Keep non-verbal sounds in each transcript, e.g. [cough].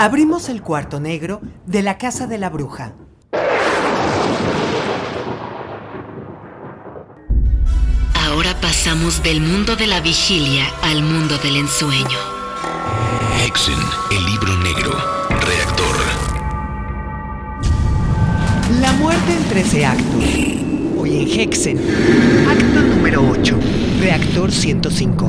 Abrimos el cuarto negro de la casa de la bruja. Ahora pasamos del mundo de la vigilia al mundo del ensueño. Hexen, el libro negro. Reactor. La muerte en 13 actos. Hoy en Hexen. Acto número 8. Reactor 105.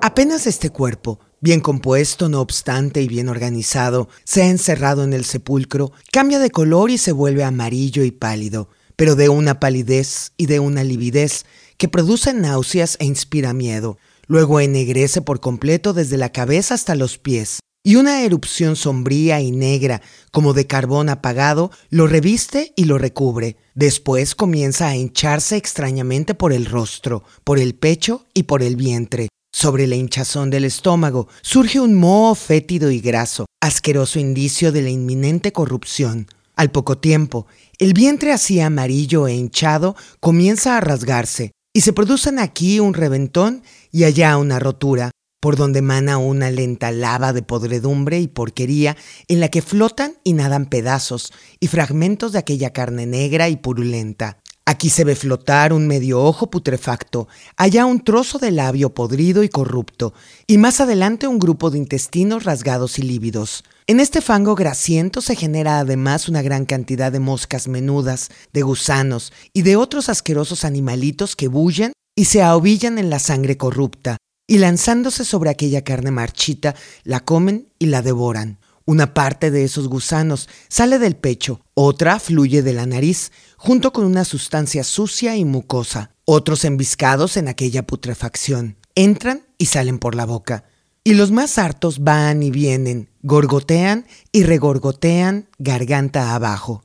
Apenas este cuerpo, bien compuesto no obstante y bien organizado, se ha encerrado en el sepulcro, cambia de color y se vuelve amarillo y pálido, pero de una palidez y de una lividez que produce náuseas e inspira miedo. Luego ennegrece por completo desde la cabeza hasta los pies, y una erupción sombría y negra, como de carbón apagado, lo reviste y lo recubre. Después comienza a hincharse extrañamente por el rostro, por el pecho y por el vientre, sobre la hinchazón del estómago surge un moho fétido y graso, asqueroso indicio de la inminente corrupción. Al poco tiempo, el vientre así amarillo e hinchado comienza a rasgarse, y se producen aquí un reventón y allá una rotura, por donde emana una lenta lava de podredumbre y porquería en la que flotan y nadan pedazos y fragmentos de aquella carne negra y purulenta. Aquí se ve flotar un medio ojo putrefacto, allá un trozo de labio podrido y corrupto, y más adelante un grupo de intestinos rasgados y lívidos. En este fango grasiento se genera además una gran cantidad de moscas menudas, de gusanos y de otros asquerosos animalitos que bullen y se ahobillan en la sangre corrupta, y lanzándose sobre aquella carne marchita, la comen y la devoran. Una parte de esos gusanos sale del pecho, otra fluye de la nariz, junto con una sustancia sucia y mucosa. Otros embiscados en aquella putrefacción entran y salen por la boca. Y los más hartos van y vienen, gorgotean y regorgotean garganta abajo.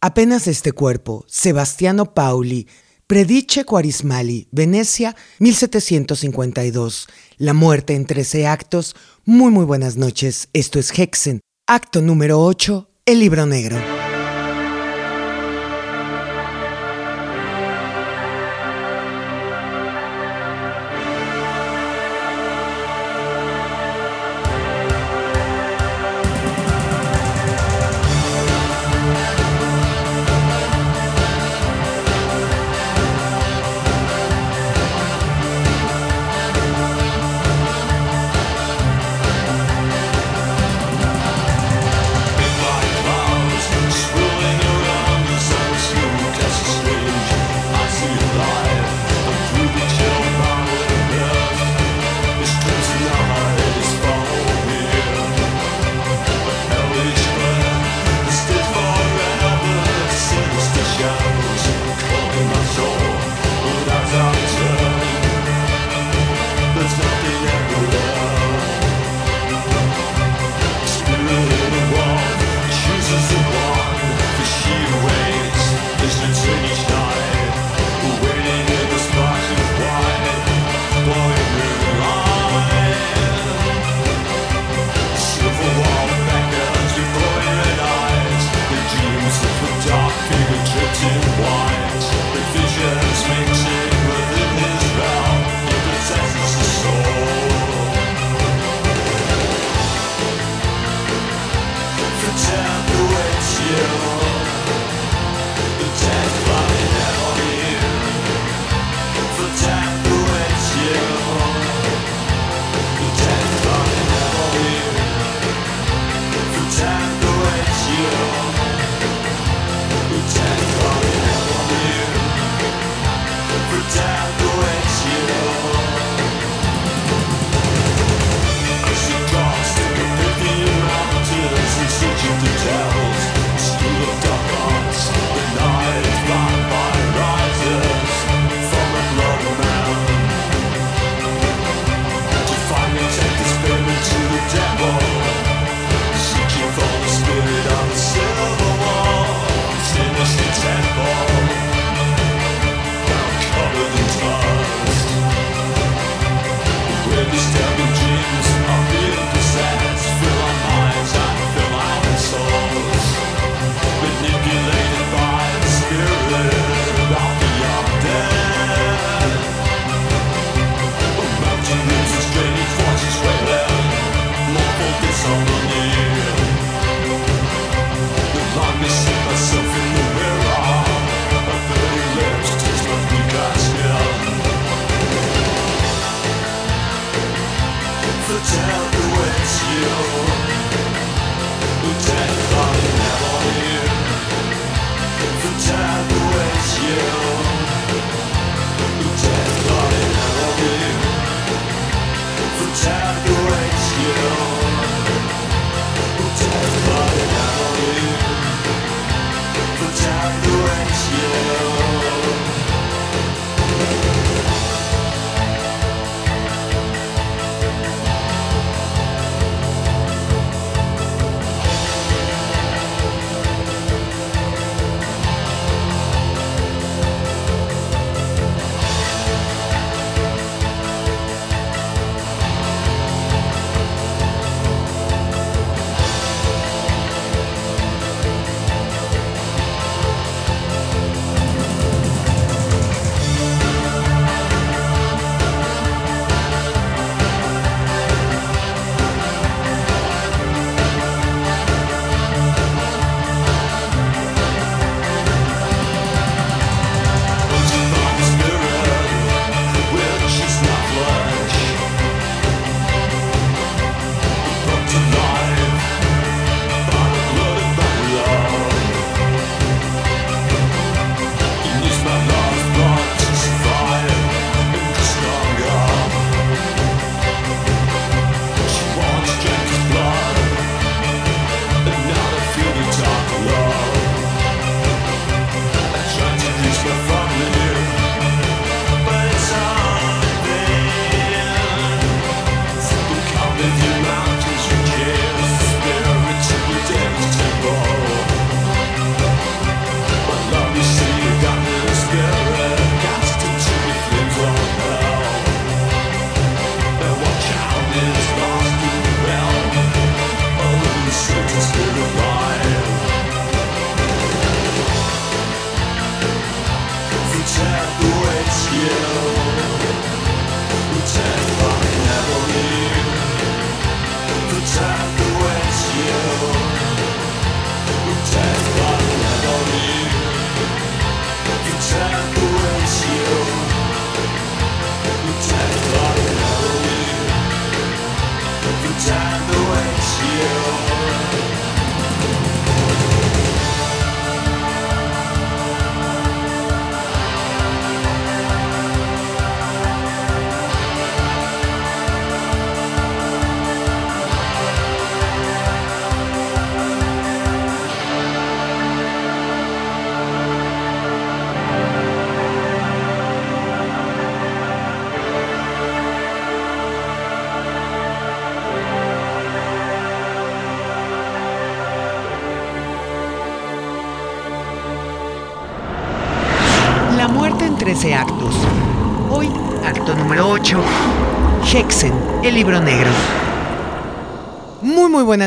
Apenas este cuerpo, Sebastiano Pauli, Predice Quarismali, Venecia, 1752. La muerte en 13 actos. Muy muy buenas noches. Esto es Hexen. Acto número 8. El libro negro.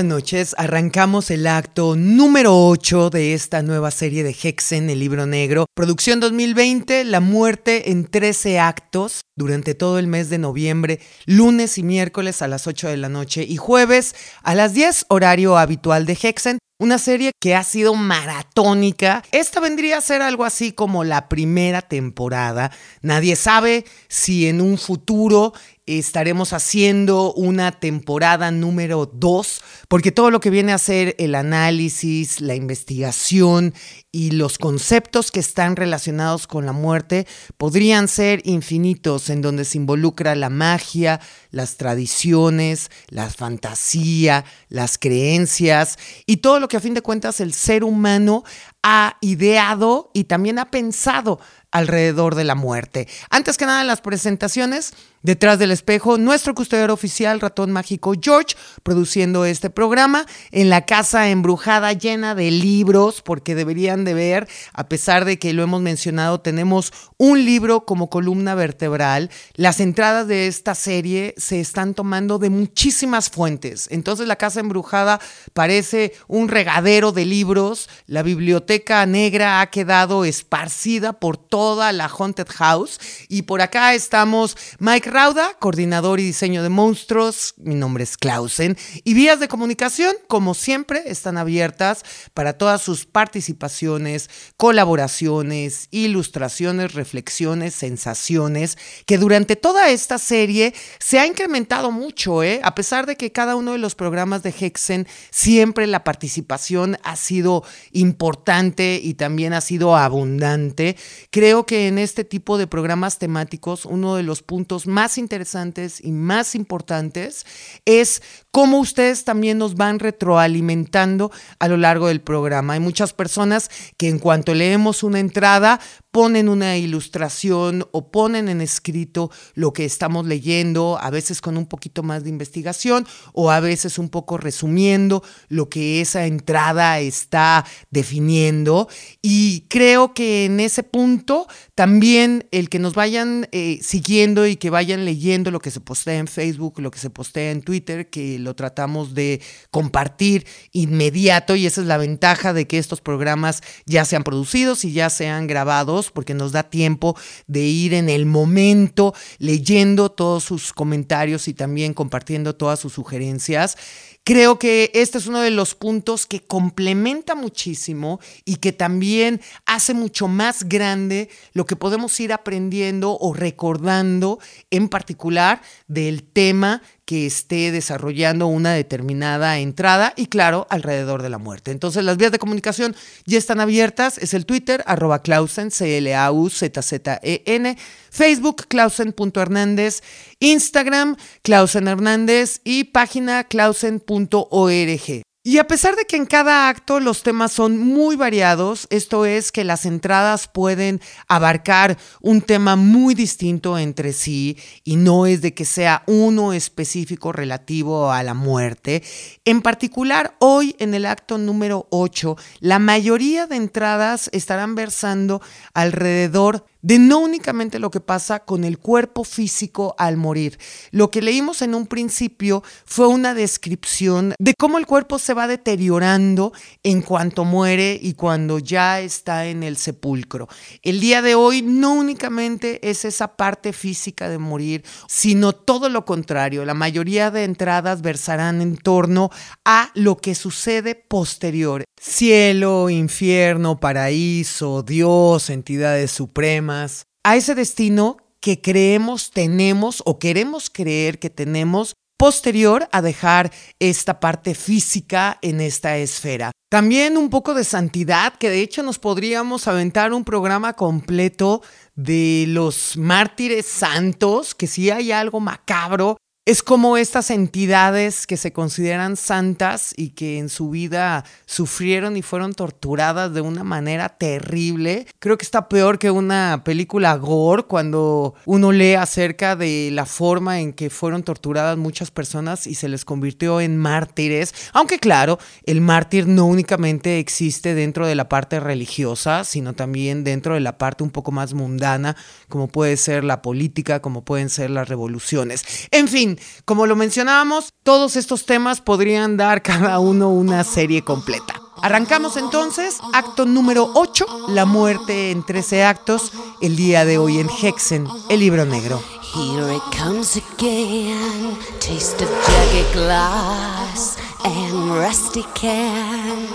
Noches, arrancamos el acto número 8 de esta nueva serie de Hexen, el libro negro, producción 2020, La muerte en 13 actos, durante todo el mes de noviembre, lunes y miércoles a las 8 de la noche y jueves a las 10 horario habitual de Hexen. Una serie que ha sido maratónica. Esta vendría a ser algo así como la primera temporada. Nadie sabe si en un futuro estaremos haciendo una temporada número 2, porque todo lo que viene a ser el análisis, la investigación y los conceptos que están relacionados con la muerte podrían ser infinitos, en donde se involucra la magia, las tradiciones, la fantasía, las creencias y todo lo que a fin de cuentas el ser humano ha ideado y también ha pensado alrededor de la muerte. Antes que nada, las presentaciones. Detrás del espejo, nuestro custodiador oficial, ratón mágico George, produciendo este programa en la casa embrujada llena de libros, porque deberían de ver, a pesar de que lo hemos mencionado, tenemos un libro como columna vertebral. Las entradas de esta serie se están tomando de muchísimas fuentes. Entonces la casa embrujada parece un regadero de libros. La biblioteca negra ha quedado esparcida por toda la Haunted House. Y por acá estamos Mike Rauda, coordinador y diseño de monstruos. Mi nombre es Clausen. Y vías de comunicación, como siempre, están abiertas para todas sus participaciones, colaboraciones, ilustraciones, reflexiones, sensaciones, que durante toda esta serie se ha incrementado mucho, ¿eh? A pesar de que cada uno de los programas de Hexen siempre la participación ha sido importante y también ha sido abundante. Creo que en este tipo de programas temáticos, uno de los puntos más más interesantes y más importantes es cómo ustedes también nos van retroalimentando a lo largo del programa. Hay muchas personas que en cuanto leemos una entrada ponen una ilustración o ponen en escrito lo que estamos leyendo, a veces con un poquito más de investigación o a veces un poco resumiendo lo que esa entrada está definiendo. Y creo que en ese punto también el que nos vayan eh, siguiendo y que vayan leyendo lo que se postea en Facebook, lo que se postea en Twitter, que lo tratamos de compartir inmediato y esa es la ventaja de que estos programas ya sean producidos y ya sean grabados porque nos da tiempo de ir en el momento leyendo todos sus comentarios y también compartiendo todas sus sugerencias. Creo que este es uno de los puntos que complementa muchísimo y que también hace mucho más grande lo que podemos ir aprendiendo o recordando en particular del tema que esté desarrollando una determinada entrada y claro, alrededor de la muerte. Entonces las vías de comunicación ya están abiertas, es el Twitter, arroba Clausen, C-L-A-U-Z-Z-E-N, Facebook, Clausen.hernández, Instagram, Clausen Hernández y página clausen.org. Y a pesar de que en cada acto los temas son muy variados, esto es que las entradas pueden abarcar un tema muy distinto entre sí y no es de que sea uno específico relativo a la muerte. En particular, hoy en el acto número 8, la mayoría de entradas estarán versando alrededor de no únicamente lo que pasa con el cuerpo físico al morir. Lo que leímos en un principio fue una descripción de cómo el cuerpo se va deteriorando en cuanto muere y cuando ya está en el sepulcro. El día de hoy no únicamente es esa parte física de morir, sino todo lo contrario. La mayoría de entradas versarán en torno a lo que sucede posterior. Cielo, infierno, paraíso, Dios, entidades supremas, a ese destino que creemos tenemos o queremos creer que tenemos posterior a dejar esta parte física en esta esfera. También un poco de santidad, que de hecho nos podríamos aventar un programa completo de los mártires santos, que si hay algo macabro Es como estas entidades que se consideran santas y que en su vida sufrieron y fueron torturadas de una manera terrible. Creo que está peor que una película gore cuando uno lee acerca de la forma en que fueron torturadas muchas personas y se les convirtió en mártires. Aunque claro, el mártir no únicamente existe dentro de la parte religiosa, sino también dentro de la parte un poco más mundana, como puede ser la política, como pueden ser las revoluciones. En fin, como lo mencionábamos, todos estos temas podrían dar [laughs] cada uno una serie completa. Arrancamos entonces, acto número 8, la muerte en 13 actos, el día de hoy en Hexen, el libro negro. Here it comes again, taste of jagged glass and rusty can.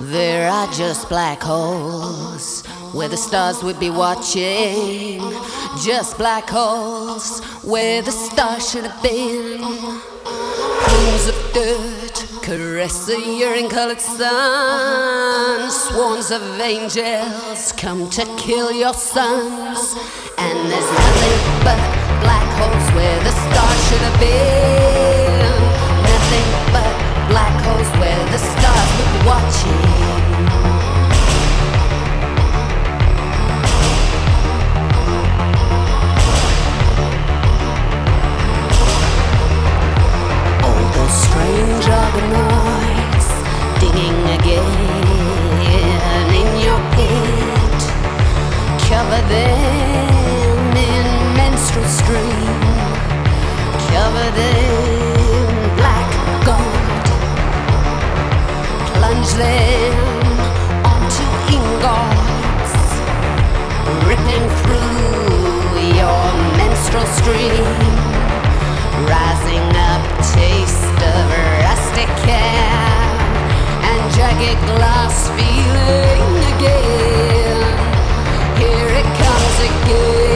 There are just black holes where the stars would be watching. Just black holes where the stars should have been. Pools of dirt caress the urine colored sun. Swarms of angels come to kill your sons. And there's nothing but black holes where the stars should have been. Nothing but black holes where the stars would be watching. Strange organoids digging again in your pit. Cover them in menstrual stream. Cover them black gold. Plunge them onto ingots. Ripping through your menstrual stream. Rising up, taste of and jagged glass feeling again. Here it comes again.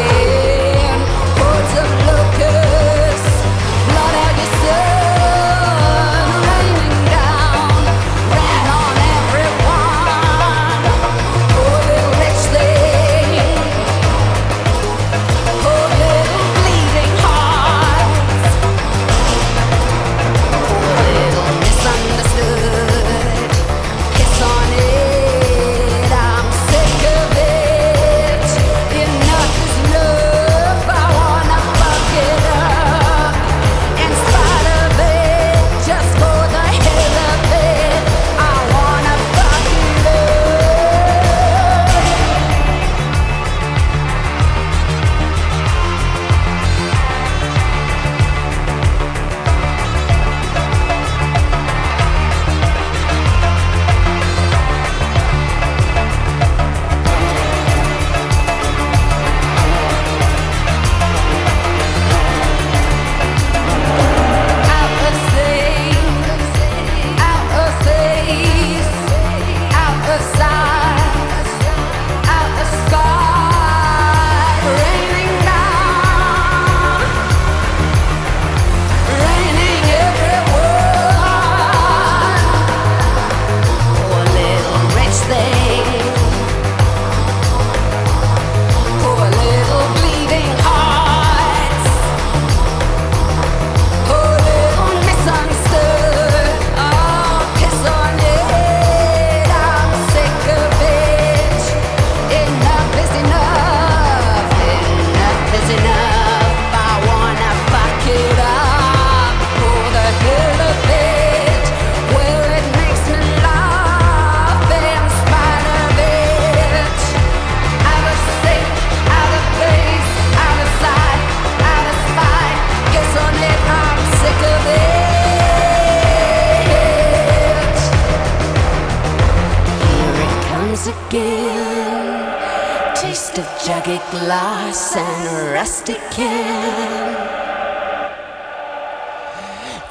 Taste of jagged glass and rusty can.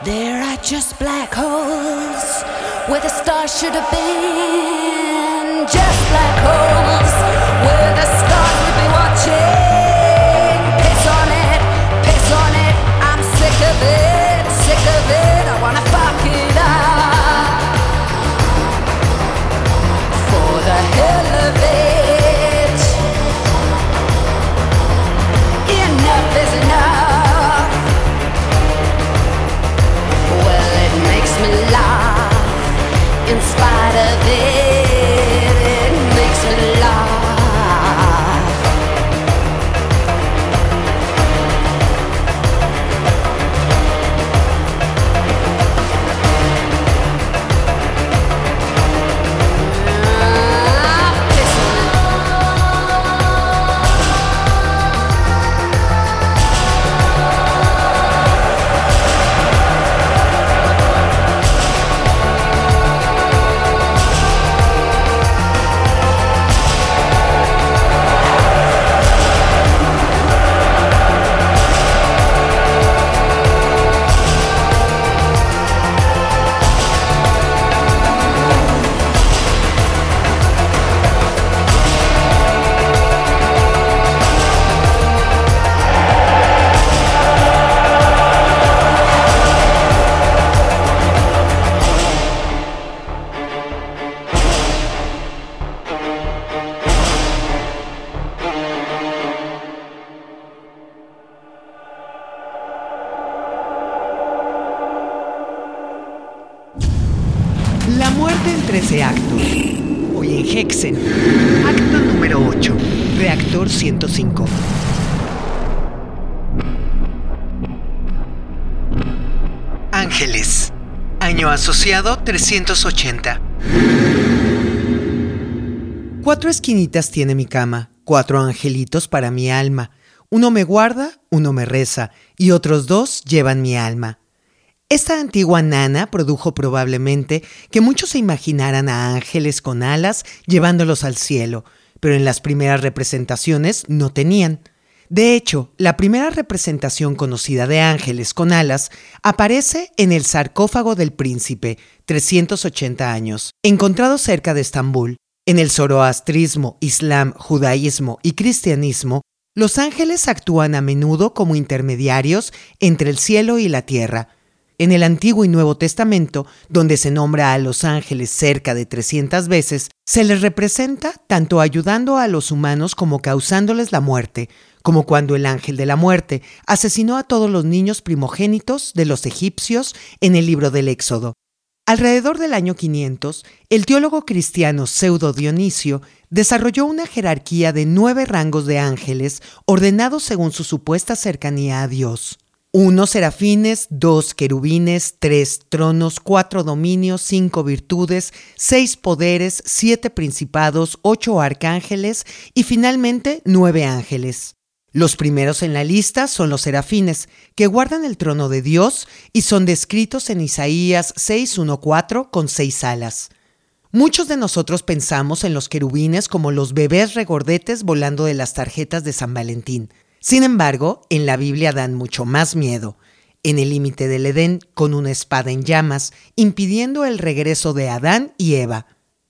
There are just black holes where the stars should have been. Just black holes asociado 380. Cuatro esquinitas tiene mi cama, cuatro angelitos para mi alma. Uno me guarda, uno me reza, y otros dos llevan mi alma. Esta antigua nana produjo probablemente que muchos se imaginaran a ángeles con alas llevándolos al cielo, pero en las primeras representaciones no tenían. De hecho, la primera representación conocida de ángeles con alas aparece en el sarcófago del príncipe, 380 años, encontrado cerca de Estambul. En el zoroastrismo, islam, judaísmo y cristianismo, los ángeles actúan a menudo como intermediarios entre el cielo y la tierra, en el Antiguo y Nuevo Testamento, donde se nombra a los ángeles cerca de 300 veces, se les representa tanto ayudando a los humanos como causándoles la muerte, como cuando el ángel de la muerte asesinó a todos los niños primogénitos de los egipcios en el libro del Éxodo. Alrededor del año 500, el teólogo cristiano Pseudo Dionisio desarrolló una jerarquía de nueve rangos de ángeles ordenados según su supuesta cercanía a Dios. Uno serafines, dos querubines, tres tronos, cuatro dominios, cinco virtudes, seis poderes, siete principados, ocho arcángeles y finalmente nueve ángeles. Los primeros en la lista son los serafines, que guardan el trono de Dios y son descritos en Isaías 6.1.4 con seis alas. Muchos de nosotros pensamos en los querubines como los bebés regordetes volando de las tarjetas de San Valentín. Sin embargo, en la Biblia dan mucho más miedo. En el límite del Edén, con una espada en llamas, impidiendo el regreso de Adán y Eva.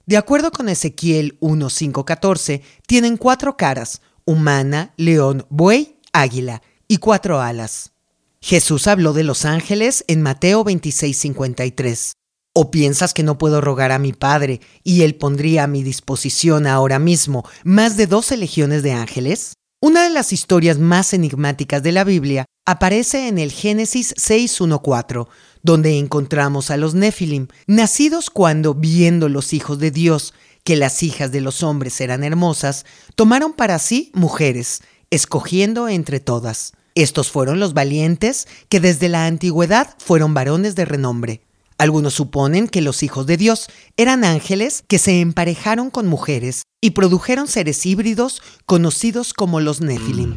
De acuerdo con Ezequiel 1.5.14, tienen cuatro caras, humana, león, buey, águila, y cuatro alas. Jesús habló de los ángeles en Mateo 26.53. ¿O piensas que no puedo rogar a mi Padre y Él pondría a mi disposición ahora mismo más de doce legiones de ángeles? Una de las historias más enigmáticas de la Biblia aparece en el Génesis 6.1.4, donde encontramos a los Nefilim, nacidos cuando, viendo los hijos de Dios que las hijas de los hombres eran hermosas, tomaron para sí mujeres, escogiendo entre todas. Estos fueron los valientes que desde la antigüedad fueron varones de renombre. Algunos suponen que los hijos de Dios eran ángeles que se emparejaron con mujeres y produjeron seres híbridos conocidos como los Nephilim.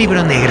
Libro negro.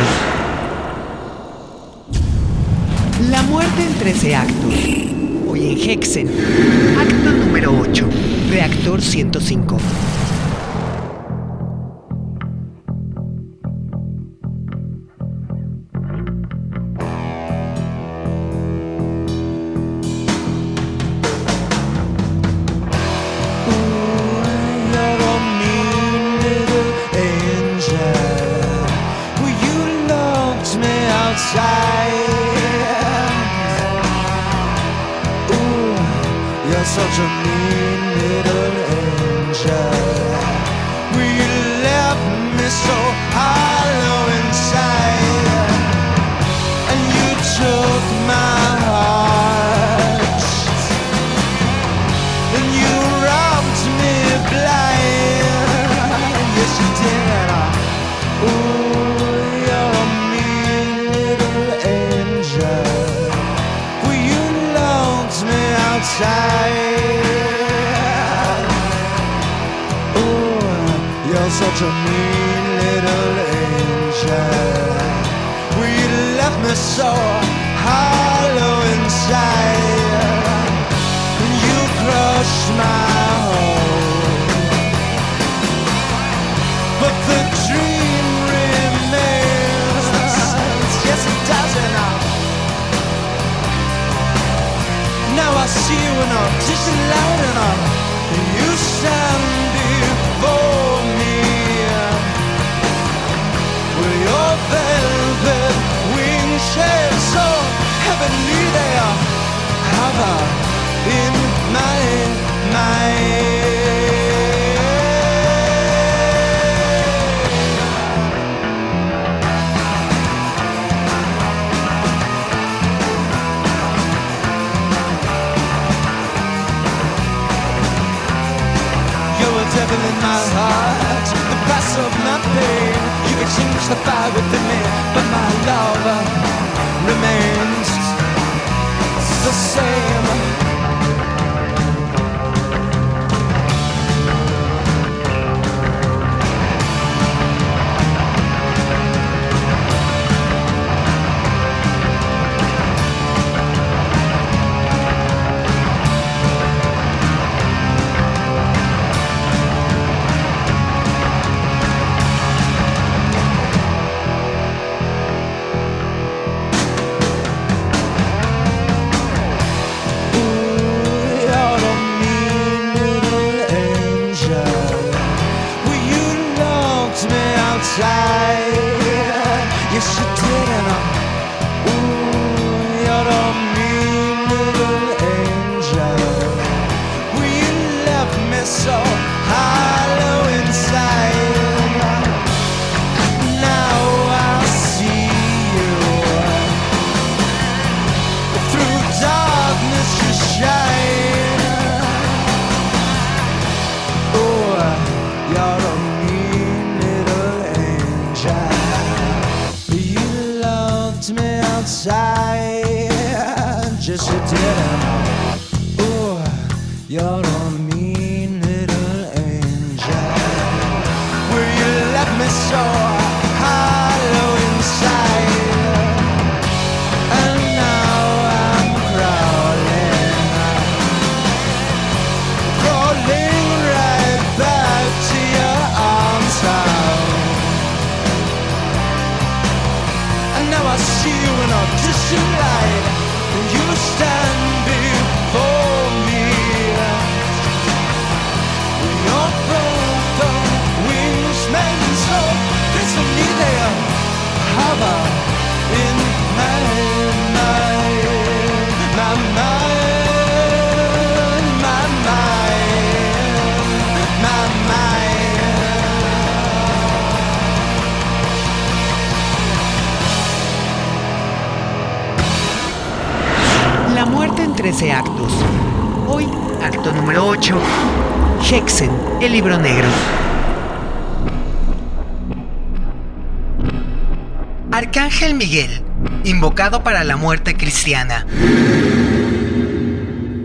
Para la muerte cristiana.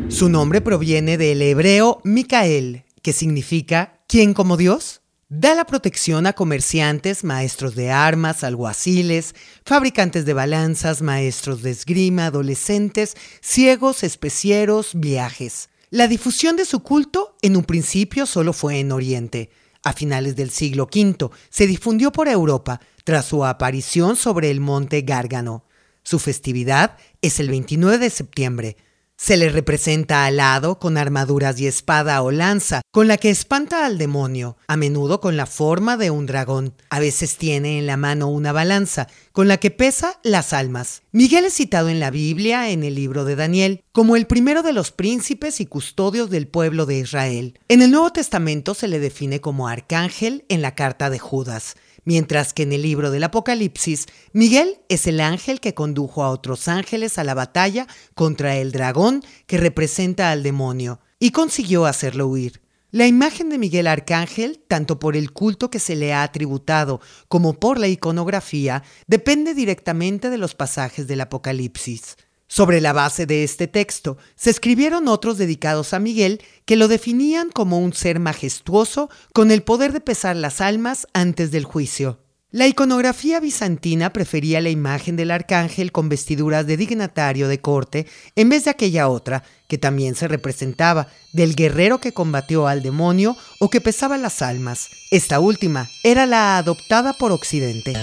Su nombre proviene del hebreo Micael, que significa ¿quién como Dios? Da la protección a comerciantes, maestros de armas, alguaciles, fabricantes de balanzas, maestros de esgrima, adolescentes, ciegos, especieros, viajes. La difusión de su culto en un principio solo fue en Oriente. A finales del siglo V se difundió por Europa tras su aparición sobre el monte Gárgano. Su festividad es el 29 de septiembre, se le representa alado con armaduras y espada o lanza, con la que espanta al demonio, a menudo con la forma de un dragón. A veces tiene en la mano una balanza, con la que pesa las almas. Miguel es citado en la Biblia, en el libro de Daniel, como el primero de los príncipes y custodios del pueblo de Israel. En el Nuevo Testamento se le define como arcángel en la carta de Judas mientras que en el libro del Apocalipsis, Miguel es el ángel que condujo a otros ángeles a la batalla contra el dragón que representa al demonio, y consiguió hacerlo huir. La imagen de Miguel Arcángel, tanto por el culto que se le ha atributado como por la iconografía, depende directamente de los pasajes del Apocalipsis. Sobre la base de este texto se escribieron otros dedicados a Miguel que lo definían como un ser majestuoso con el poder de pesar las almas antes del juicio. La iconografía bizantina prefería la imagen del arcángel con vestiduras de dignatario de corte en vez de aquella otra, que también se representaba, del guerrero que combatió al demonio o que pesaba las almas. Esta última era la adoptada por Occidente.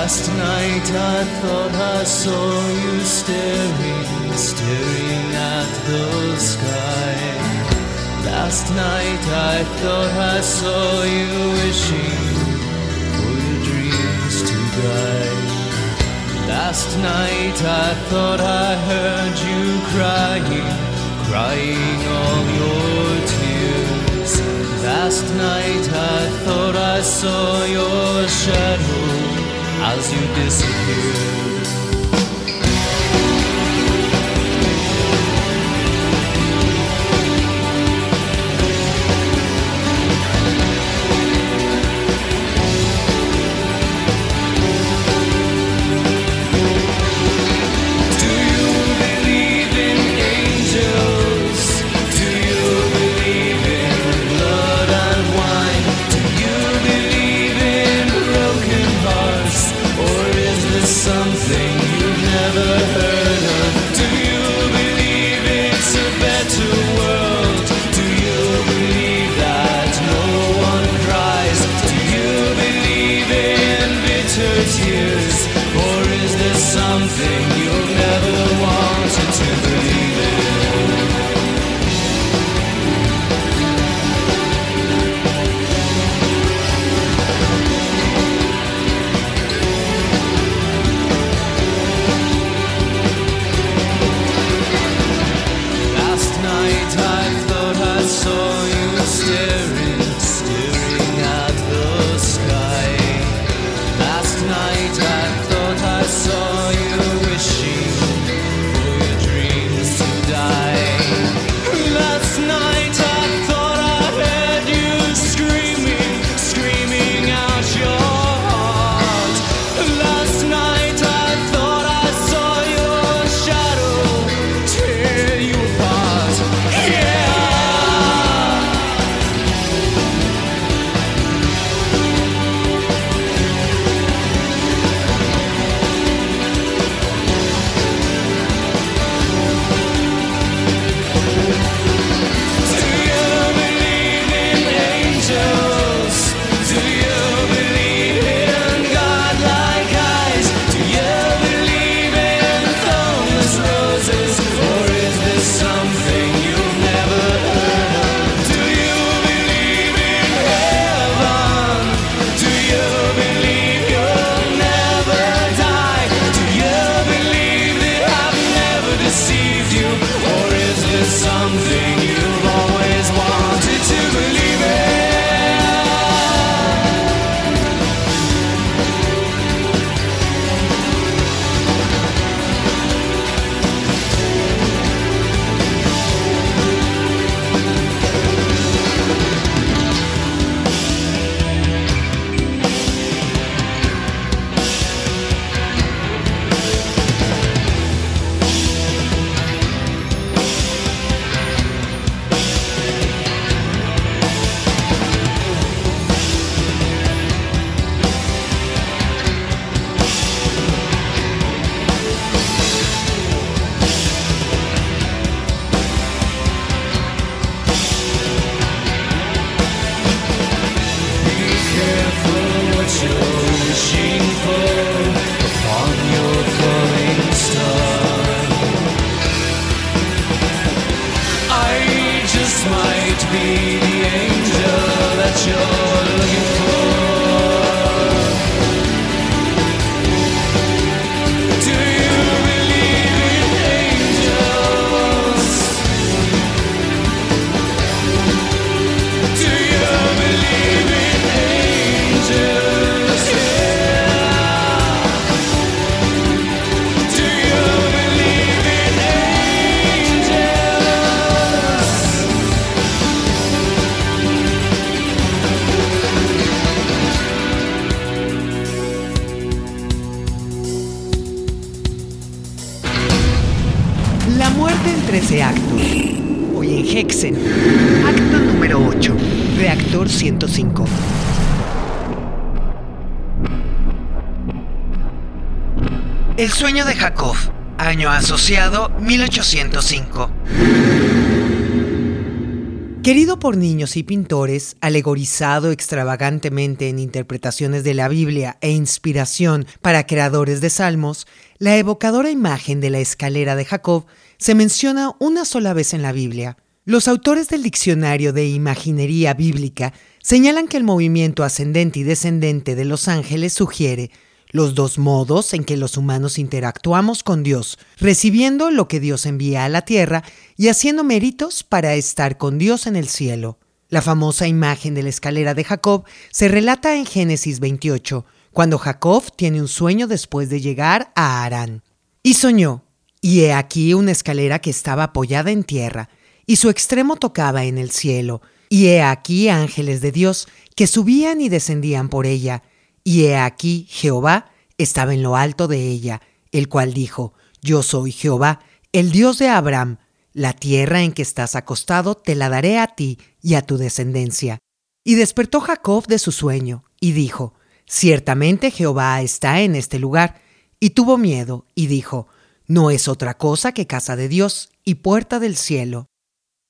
Last night I thought I saw you staring, staring at the sky. Last night I thought I saw you wishing for your dreams to die. Last night I thought I heard you crying, crying all your tears. Last night I thought I saw your shadow as you disappear. Asociado 1805. Querido por niños y pintores, alegorizado extravagantemente en interpretaciones de la Biblia e inspiración para creadores de salmos, la evocadora imagen de la escalera de Jacob se menciona una sola vez en la Biblia. Los autores del diccionario de imaginería bíblica señalan que el movimiento ascendente y descendente de los ángeles sugiere los dos modos en que los humanos interactuamos con Dios, recibiendo lo que Dios envía a la tierra y haciendo méritos para estar con Dios en el cielo. La famosa imagen de la escalera de Jacob se relata en Génesis 28, cuando Jacob tiene un sueño después de llegar a Arán. Y soñó, y he aquí una escalera que estaba apoyada en tierra, y su extremo tocaba en el cielo, y he aquí ángeles de Dios que subían y descendían por ella, y he aquí Jehová estaba en lo alto de ella, el cual dijo, Yo soy Jehová, el Dios de Abraham, la tierra en que estás acostado te la daré a ti y a tu descendencia. Y despertó Jacob de su sueño, y dijo, Ciertamente Jehová está en este lugar, y tuvo miedo, y dijo, no es otra cosa que casa de Dios y puerta del cielo.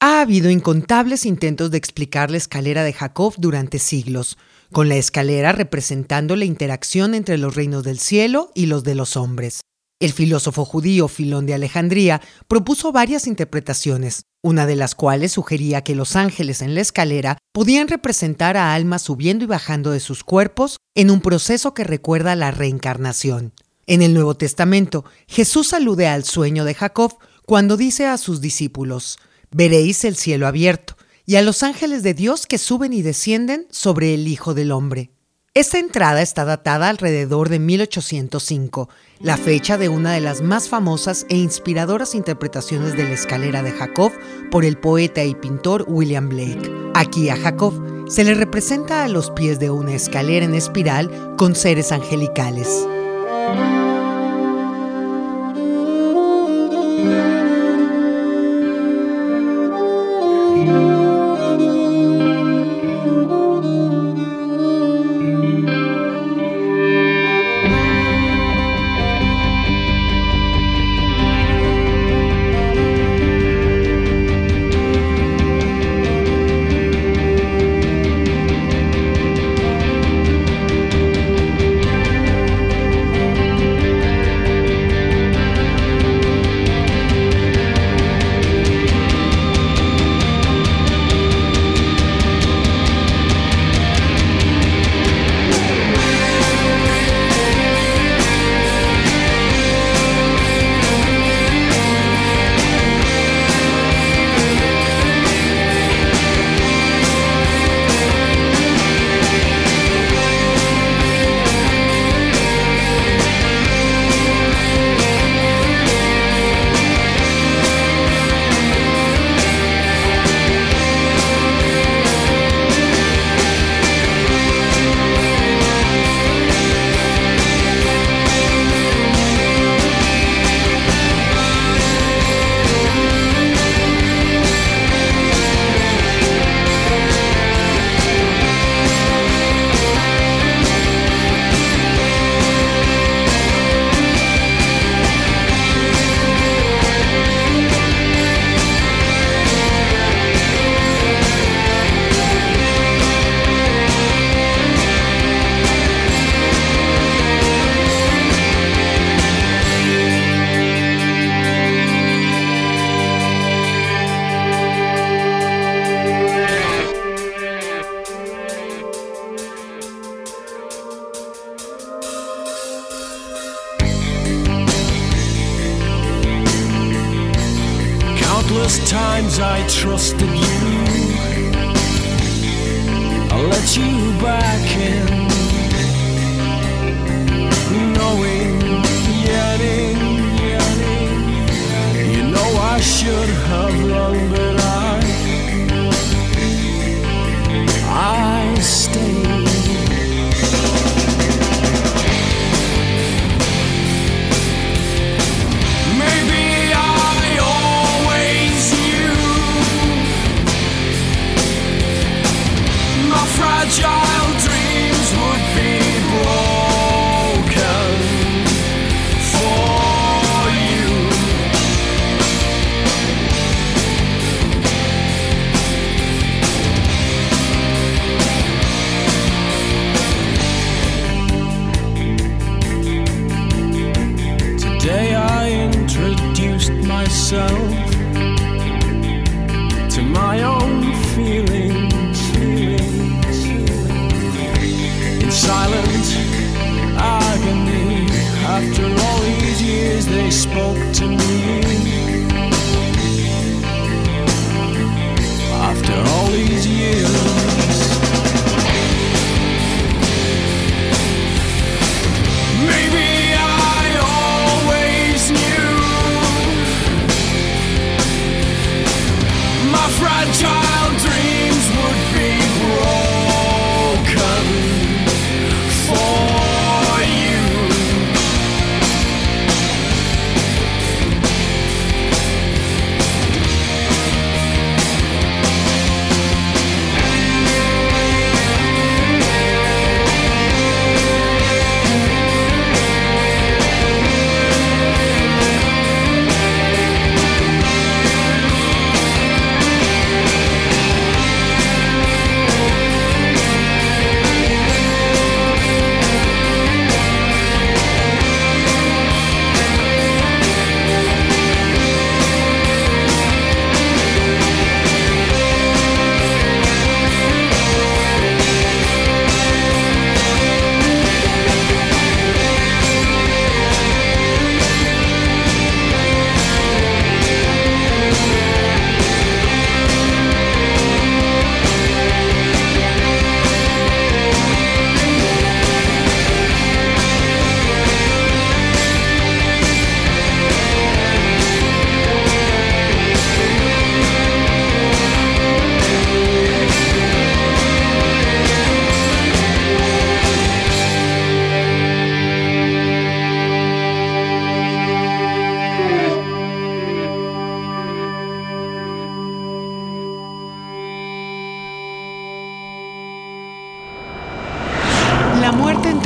Ha habido incontables intentos de explicar la escalera de Jacob durante siglos, con la escalera representando la interacción entre los reinos del cielo y los de los hombres. El filósofo judío Filón de Alejandría propuso varias interpretaciones, una de las cuales sugería que los ángeles en la escalera podían representar a almas subiendo y bajando de sus cuerpos en un proceso que recuerda la reencarnación. En el Nuevo Testamento, Jesús alude al sueño de Jacob cuando dice a sus discípulos, veréis el cielo abierto y a los ángeles de Dios que suben y descienden sobre el Hijo del Hombre. Esta entrada está datada alrededor de 1805, la fecha de una de las más famosas e inspiradoras interpretaciones de la escalera de Jacob por el poeta y pintor William Blake. Aquí a Jacob se le representa a los pies de una escalera en espiral con seres angelicales.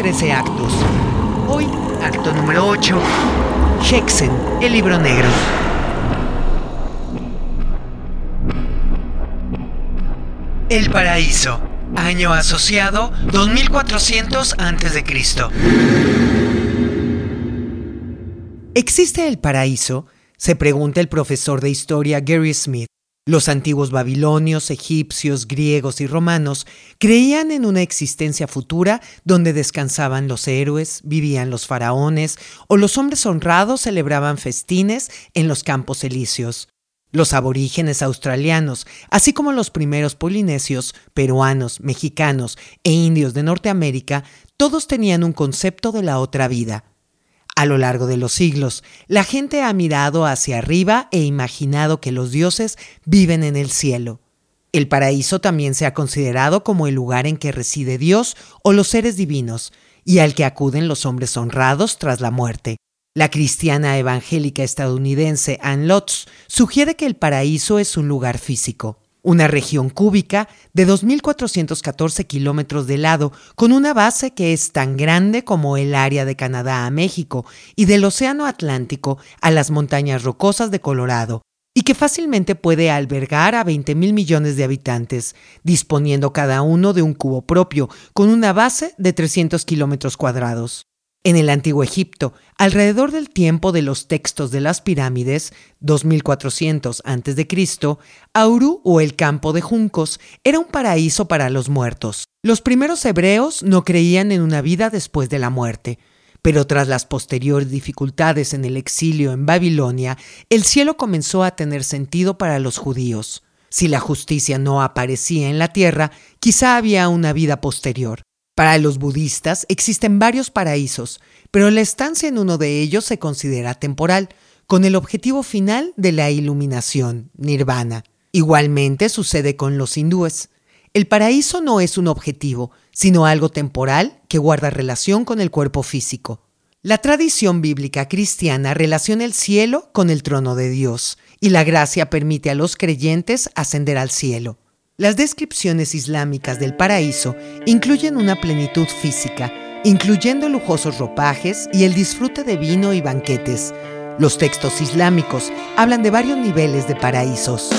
13 actos. Hoy, acto número 8. Hexen, el libro negro. El paraíso. Año asociado 2400 a.C. ¿Existe el paraíso? Se pregunta el profesor de historia Gary Smith. Los antiguos babilonios, egipcios, griegos y romanos creían en una existencia futura donde descansaban los héroes, vivían los faraones o los hombres honrados celebraban festines en los campos elíseos. Los aborígenes australianos, así como los primeros polinesios, peruanos, mexicanos e indios de Norteamérica, todos tenían un concepto de la otra vida. A lo largo de los siglos, la gente ha mirado hacia arriba e imaginado que los dioses viven en el cielo. El paraíso también se ha considerado como el lugar en que reside Dios o los seres divinos, y al que acuden los hombres honrados tras la muerte. La cristiana evangélica estadounidense Ann Lotz sugiere que el paraíso es un lugar físico, una región cúbica de 2.414 kilómetros de lado, con una base que es tan grande como el área de Canadá a México y del Océano Atlántico a las montañas rocosas de Colorado, y que fácilmente puede albergar a 20 mil millones de habitantes, disponiendo cada uno de un cubo propio, con una base de 300 kilómetros cuadrados. En el antiguo Egipto, alrededor del tiempo de los textos de las pirámides, 2400 a.C., Auru o el campo de juncos era un paraíso para los muertos. Los primeros hebreos no creían en una vida después de la muerte, Pero tras las posteriores dificultades en el exilio en Babilonia, el cielo comenzó a tener sentido para los judíos. Si la justicia no aparecía en la tierra, quizá había una vida posterior. Para los budistas existen varios paraísos, pero la estancia en uno de ellos se considera temporal, con el objetivo final de la iluminación, nirvana. Igualmente sucede con los hindúes. El paraíso no es un objetivo, sino algo temporal que guarda relación con el cuerpo físico. La tradición bíblica cristiana relaciona el cielo con el trono de Dios, y la gracia permite a los creyentes ascender al cielo. Las descripciones islámicas del paraíso incluyen una plenitud física, incluyendo lujosos ropajes y el disfrute de vino y banquetes. Los textos islámicos hablan de varios niveles de paraísos.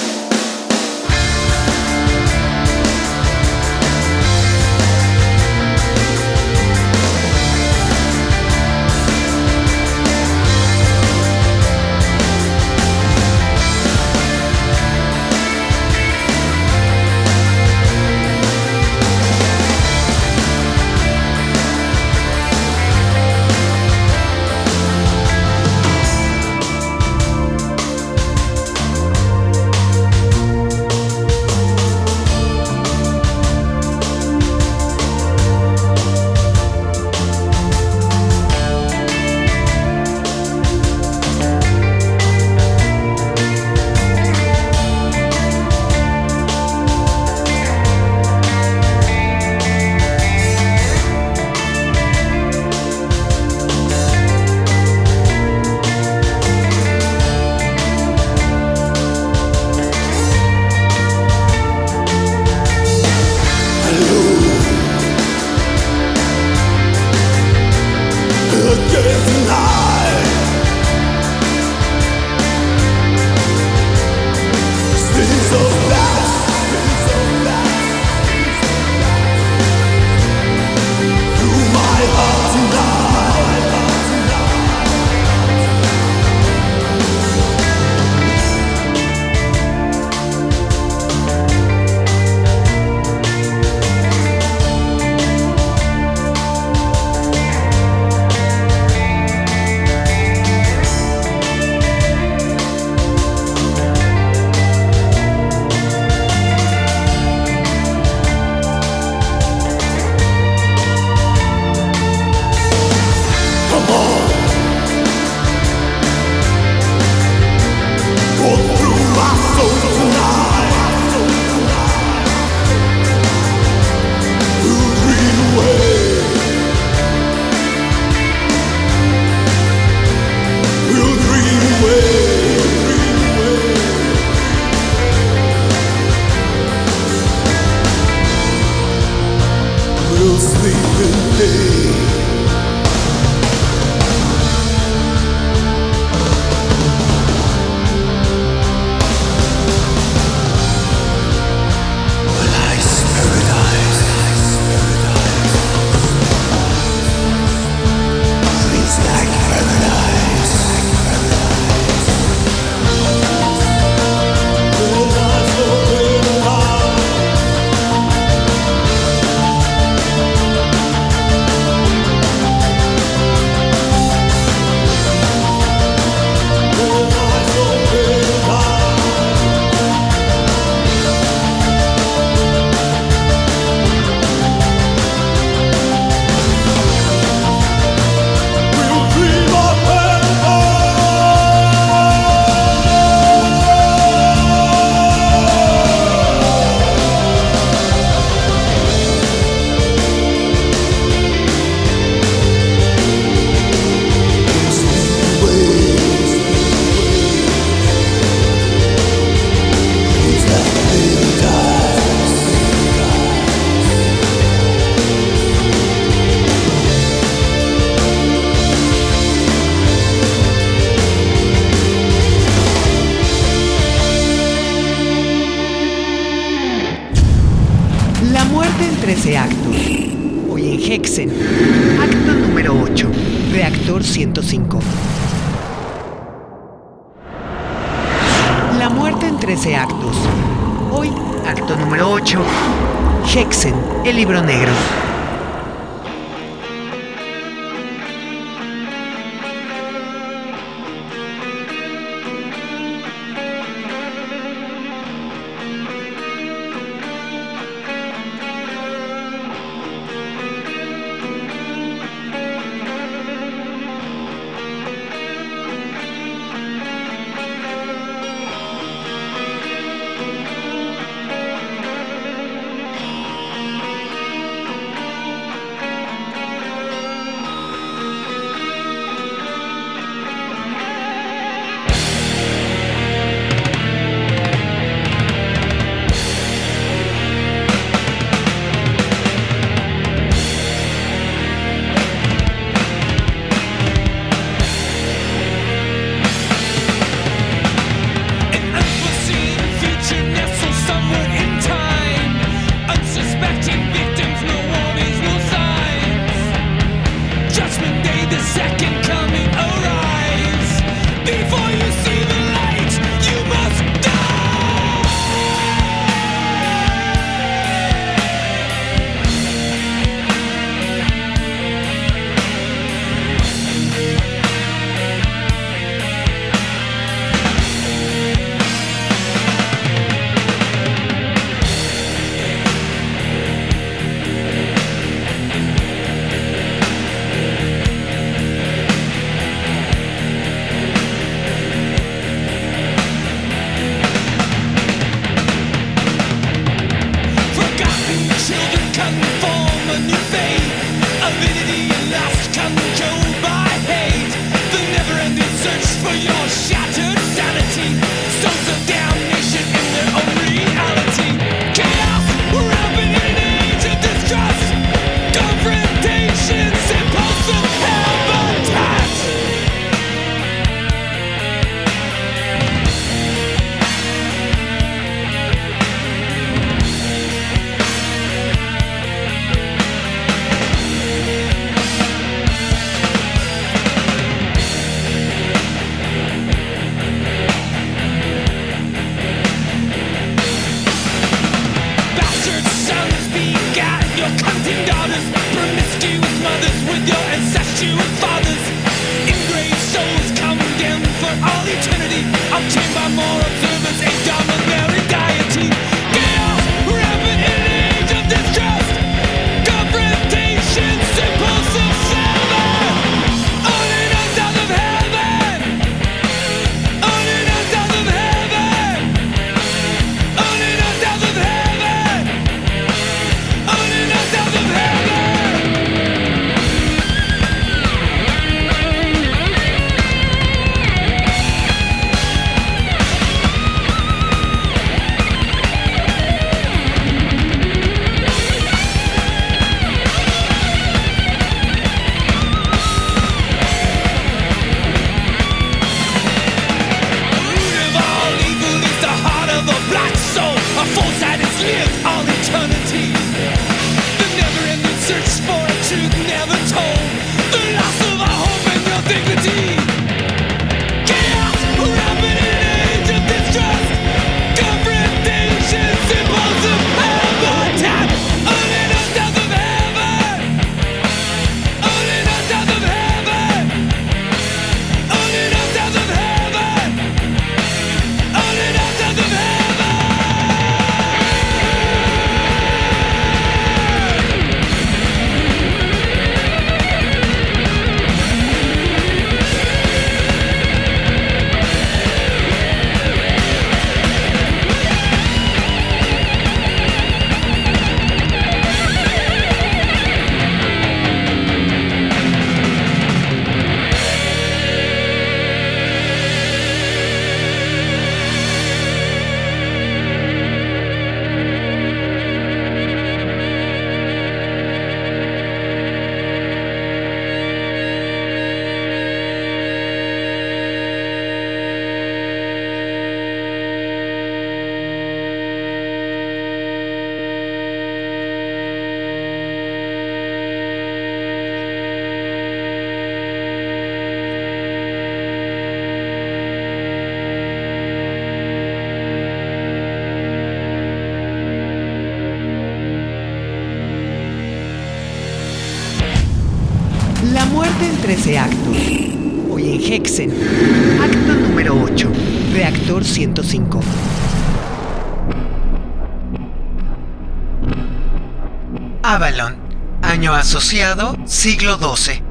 Siglo XII.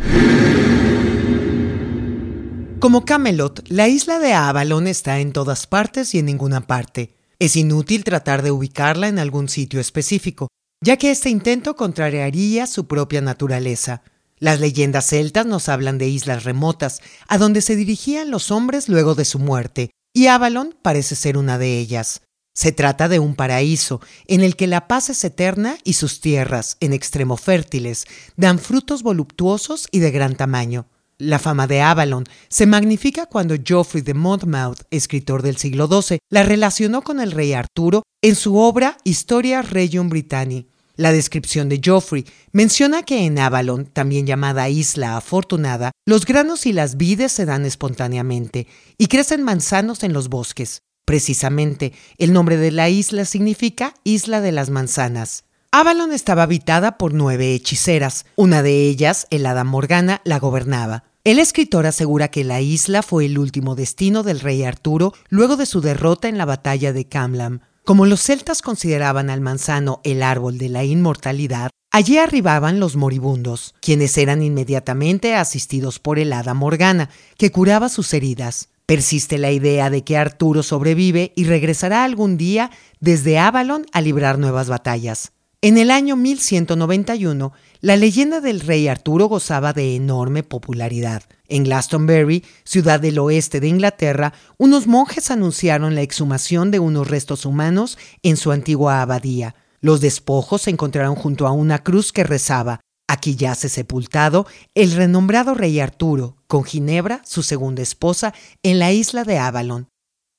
Como Camelot, la isla de Avalon está en todas partes y en ninguna parte. Es inútil tratar de ubicarla en algún sitio específico, ya que este intento contrariaría su propia naturaleza. Las leyendas celtas nos hablan de islas remotas, a donde se dirigían los hombres luego de su muerte, y Avalon parece ser una de ellas. Se trata de un paraíso, en el que la paz es eterna y sus tierras, en extremo fértiles, dan frutos voluptuosos y de gran tamaño. La fama de Avalon se magnifica cuando Geoffrey de Monmouth, escritor del siglo XII, la relacionó con el rey Arturo en su obra Historia Regium Britanni. La descripción de Geoffrey menciona que en Avalon, también llamada Isla Afortunada, los granos y las vides se dan espontáneamente y crecen manzanos en los bosques. Precisamente, el nombre de la isla significa Isla de las Manzanas. Avalon estaba habitada por nueve hechiceras. Una de ellas, el hada Morgana, la gobernaba. El escritor asegura que la isla fue el último destino del rey Arturo luego de su derrota en la batalla de Camlam. Como los celtas consideraban al manzano el árbol de la inmortalidad, allí arribaban los moribundos, quienes eran inmediatamente asistidos por el hada Morgana, que curaba sus heridas. Persiste la idea de que Arturo sobrevive y regresará algún día desde Avalon a librar nuevas batallas. En el año 1191, La leyenda del rey Arturo gozaba de enorme popularidad. En Glastonbury, ciudad del oeste de Inglaterra, unos monjes anunciaron la exhumación de unos restos humanos en su antigua abadía. Los despojos se encontraron junto a una cruz que rezaba, Aquí yace sepultado el renombrado rey Arturo, con Ginebra, su segunda esposa, en la isla de Avalon.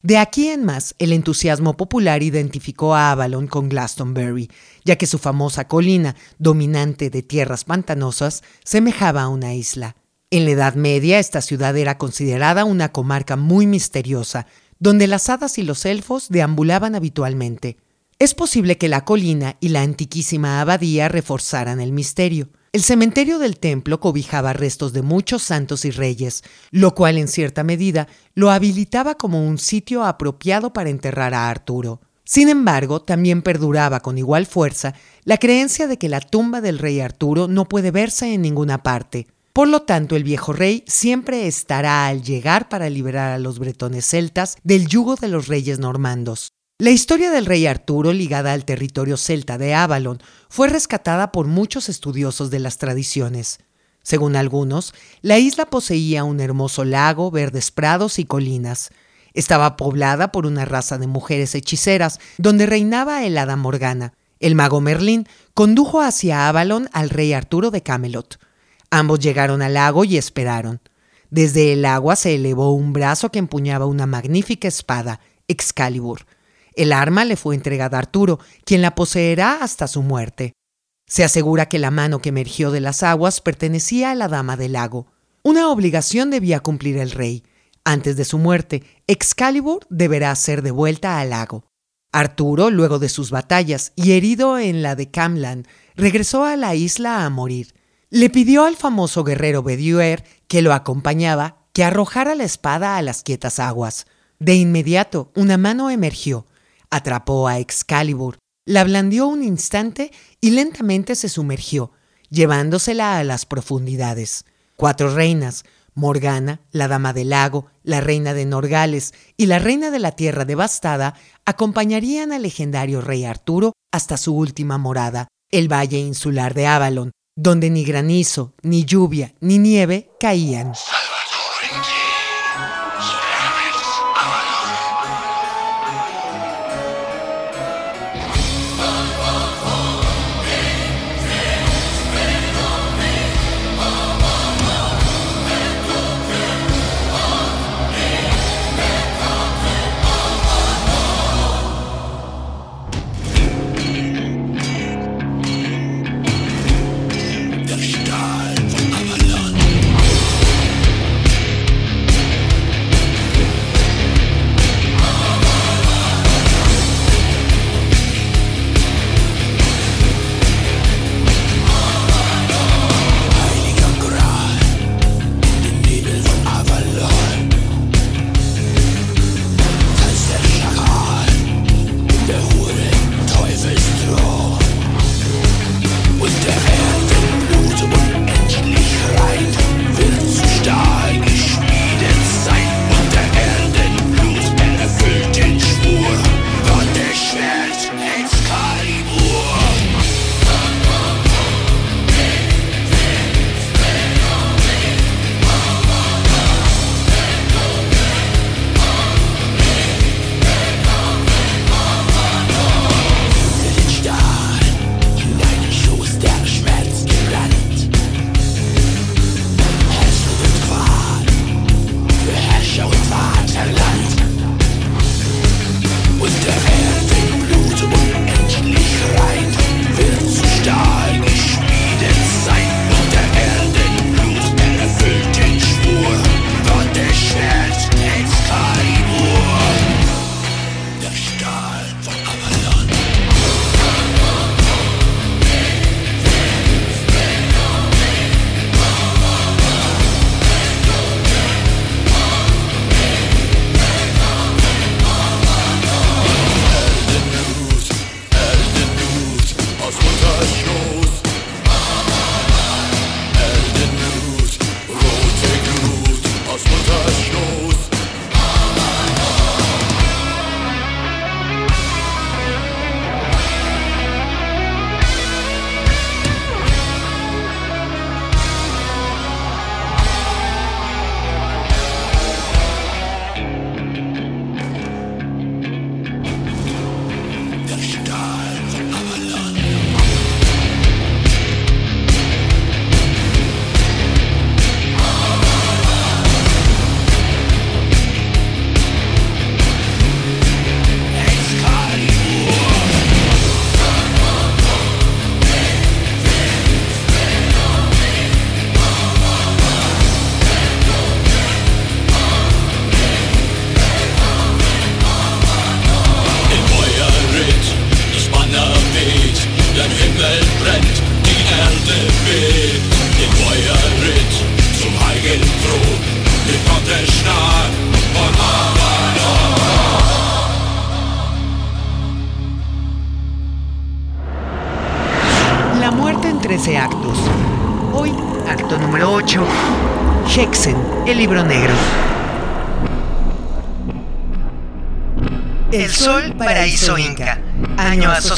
De aquí en más, el entusiasmo popular identificó a Avalon con Glastonbury, ya que su famosa colina, dominante de tierras pantanosas, semejaba a una isla. En la Edad Media, esta ciudad era considerada una comarca muy misteriosa, donde las hadas y los elfos deambulaban habitualmente. Es posible que la colina y la antiquísima abadía reforzaran el misterio. El cementerio del templo cobijaba restos de muchos santos y reyes, lo cual en cierta medida lo habilitaba como un sitio apropiado para enterrar a Arturo. Sin embargo, también perduraba con igual fuerza la creencia de que la tumba del rey Arturo no puede verse en ninguna parte. Por lo tanto, el viejo rey siempre estará al llegar para liberar a los bretones celtas del yugo de los reyes normandos. La historia del rey Arturo, ligada al territorio celta de Avalon, fue rescatada por muchos estudiosos de las tradiciones. Según algunos, la isla poseía un hermoso lago, verdes prados y colinas. Estaba poblada por una raza de mujeres hechiceras, donde reinaba el hada Morgana. El mago Merlín condujo hacia Avalon al rey Arturo de Camelot. Ambos llegaron al lago y esperaron. Desde el agua se elevó un brazo que empuñaba una magnífica espada, Excalibur. El arma le fue entregada a Arturo, quien la poseerá hasta su muerte. Se asegura que la mano que emergió de las aguas pertenecía a la dama del lago. Una obligación debía cumplir el rey. Antes de su muerte, Excalibur deberá ser devuelta al lago. Arturo, luego de sus batallas y herido en la de Camlan, regresó a la isla a morir. Le pidió al famoso guerrero Bedouer, que lo acompañaba, que arrojara la espada a las quietas aguas. De inmediato, una mano emergió, Atrapó a Excalibur, la blandió un instante y lentamente se sumergió, llevándosela a las profundidades. Cuatro reinas, Morgana, la Dama del Lago, la Reina de Norgales y la Reina de la Tierra Devastada, acompañarían al legendario rey Arturo hasta su última morada, el Valle Insular de Avalon, donde ni granizo, ni lluvia, ni nieve caían.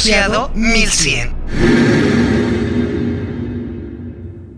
Año asociado 1100.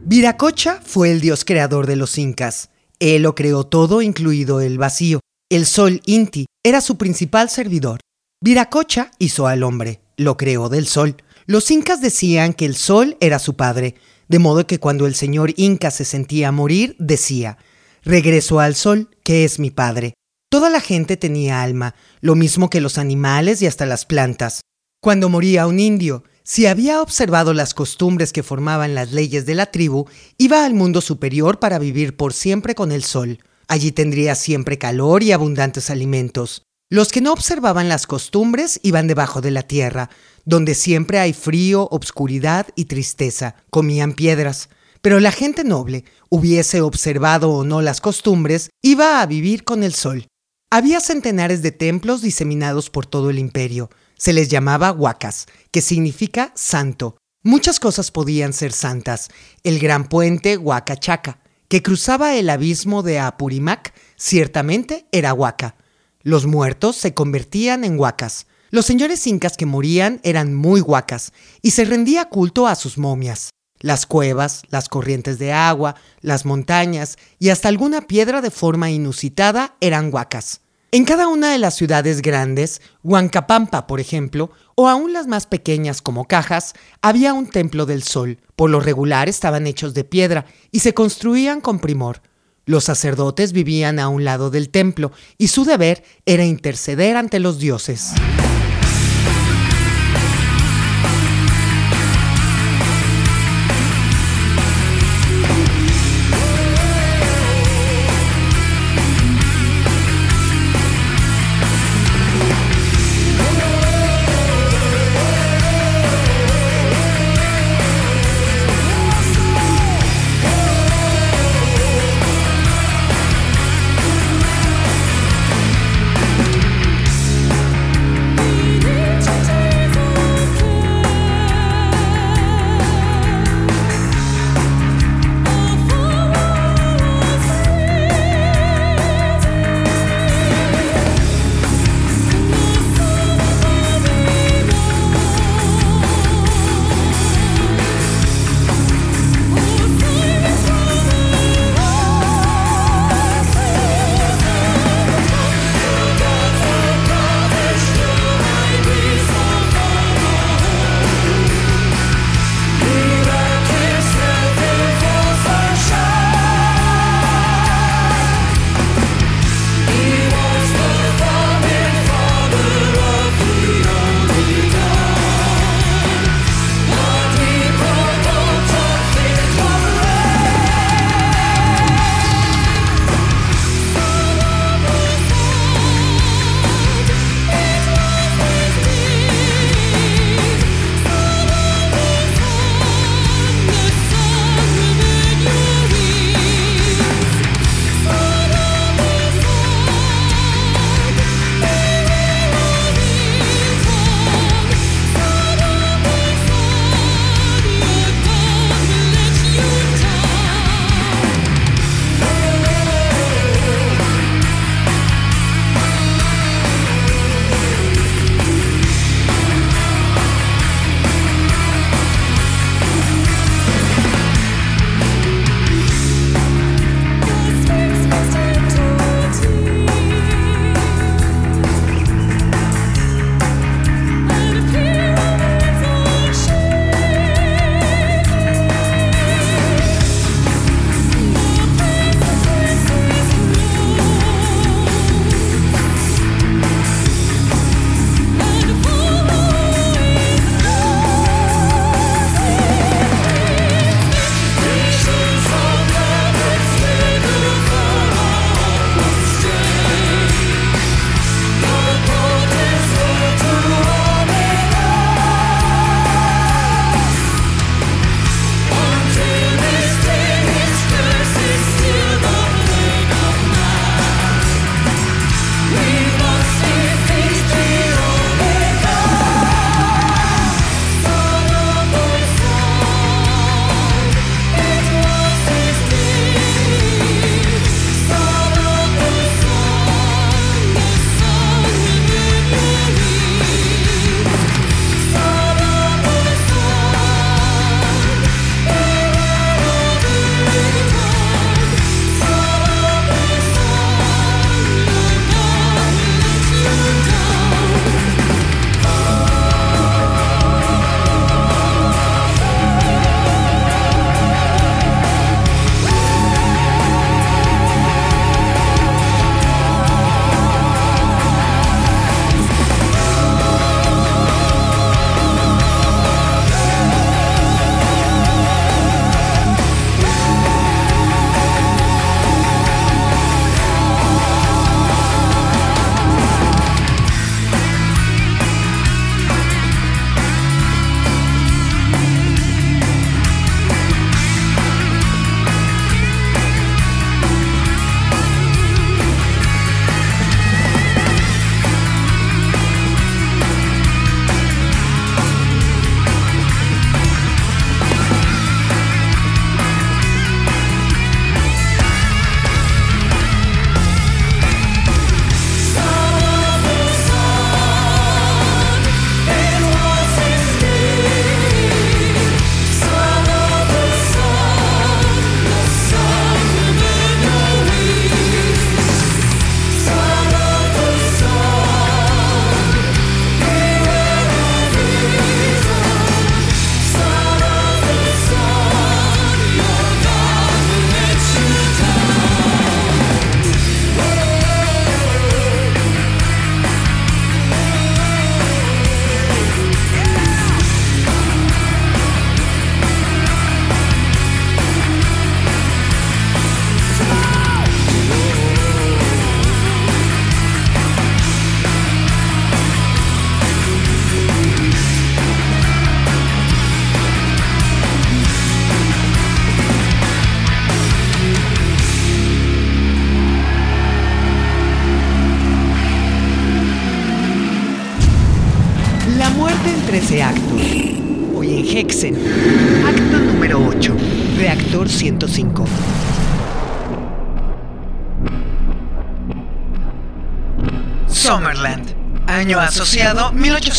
Viracocha fue el dios creador de los incas. Él lo creó todo, incluido el vacío. El sol Inti era su principal servidor. Viracocha hizo al hombre, lo creó del sol. Los incas decían que el sol era su padre, de modo que cuando el señor inca se sentía morir, decía, regreso al sol, que es mi padre. Toda la gente tenía alma, lo mismo que los animales y hasta las plantas. Cuando moría un indio, si había observado las costumbres que formaban las leyes de la tribu, iba al mundo superior para vivir por siempre con el sol. Allí tendría siempre calor y abundantes alimentos. Los que no observaban las costumbres iban debajo de la tierra, donde siempre hay frío, obscuridad y tristeza. Comían piedras. Pero la gente noble, hubiese observado o no las costumbres, iba a vivir con el sol. Había centenares de templos diseminados por todo el imperio. Se les llamaba huacas, que significa santo. Muchas cosas podían ser santas. El gran puente Huacachaca, que cruzaba el abismo de Apurimac, ciertamente era huaca. Los muertos se convertían en huacas. Los señores incas que morían eran muy huacas y se rendía culto a sus momias. Las cuevas, las corrientes de agua, las montañas y hasta alguna piedra de forma inusitada eran huacas. En cada una de las ciudades grandes, Huancapampa, por ejemplo, o aún las más pequeñas como Cajas, había un templo del sol. Por lo regular estaban hechos de piedra y se construían con primor. Los sacerdotes vivían a un lado del templo y su deber era interceder ante los dioses.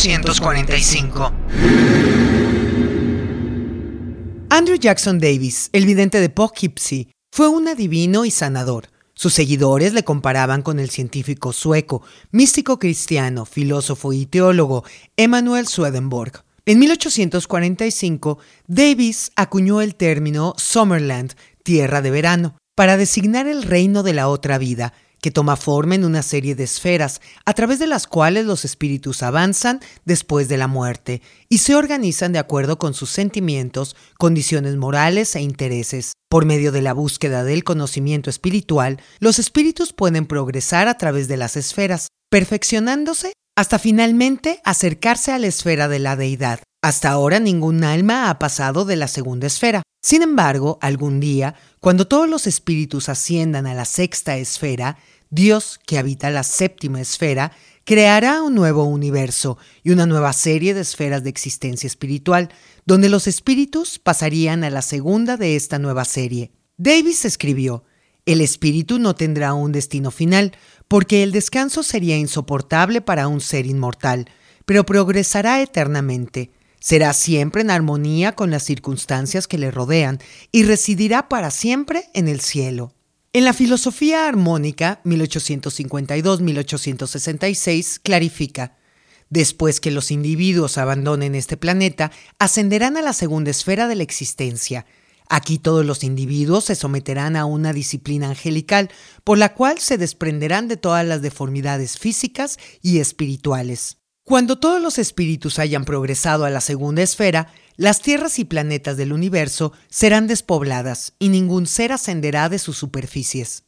1845. Andrew Jackson Davis, el vidente de Poughkeepsie, fue un adivino y sanador. Sus seguidores le comparaban con el científico sueco, místico cristiano, filósofo y teólogo Emanuel Swedenborg. En 1845, Davis acuñó el término Summerland, tierra de verano, para designar el reino de la otra vida, que toma forma en una serie de esferas, a través de las cuales los espíritus avanzan después de la muerte y se organizan de acuerdo con sus sentimientos, condiciones morales e intereses. Por medio de la búsqueda del conocimiento espiritual, los espíritus pueden progresar a través de las esferas, perfeccionándose hasta finalmente acercarse a la esfera de la deidad. Hasta ahora ningún alma ha pasado de la segunda esfera. Sin embargo, algún día, cuando todos los espíritus asciendan a la sexta esfera, Dios, que habita la séptima esfera, creará un nuevo universo y una nueva serie de esferas de existencia espiritual, donde los espíritus pasarían a la segunda de esta nueva serie. Davis escribió, El espíritu no tendrá un destino final, porque el descanso sería insoportable para un ser inmortal, pero progresará eternamente. Será siempre en armonía con las circunstancias que le rodean y residirá para siempre en el cielo. En la filosofía armónica 1852-1866 clarifica, después que los individuos abandonen este planeta, ascenderán a la segunda esfera de la existencia. Aquí todos los individuos se someterán a una disciplina angelical, por la cual se desprenderán de todas las deformidades físicas y espirituales. Cuando todos los espíritus hayan progresado a la segunda esfera, las tierras y planetas del universo serán despobladas y ningún ser ascenderá de sus superficies.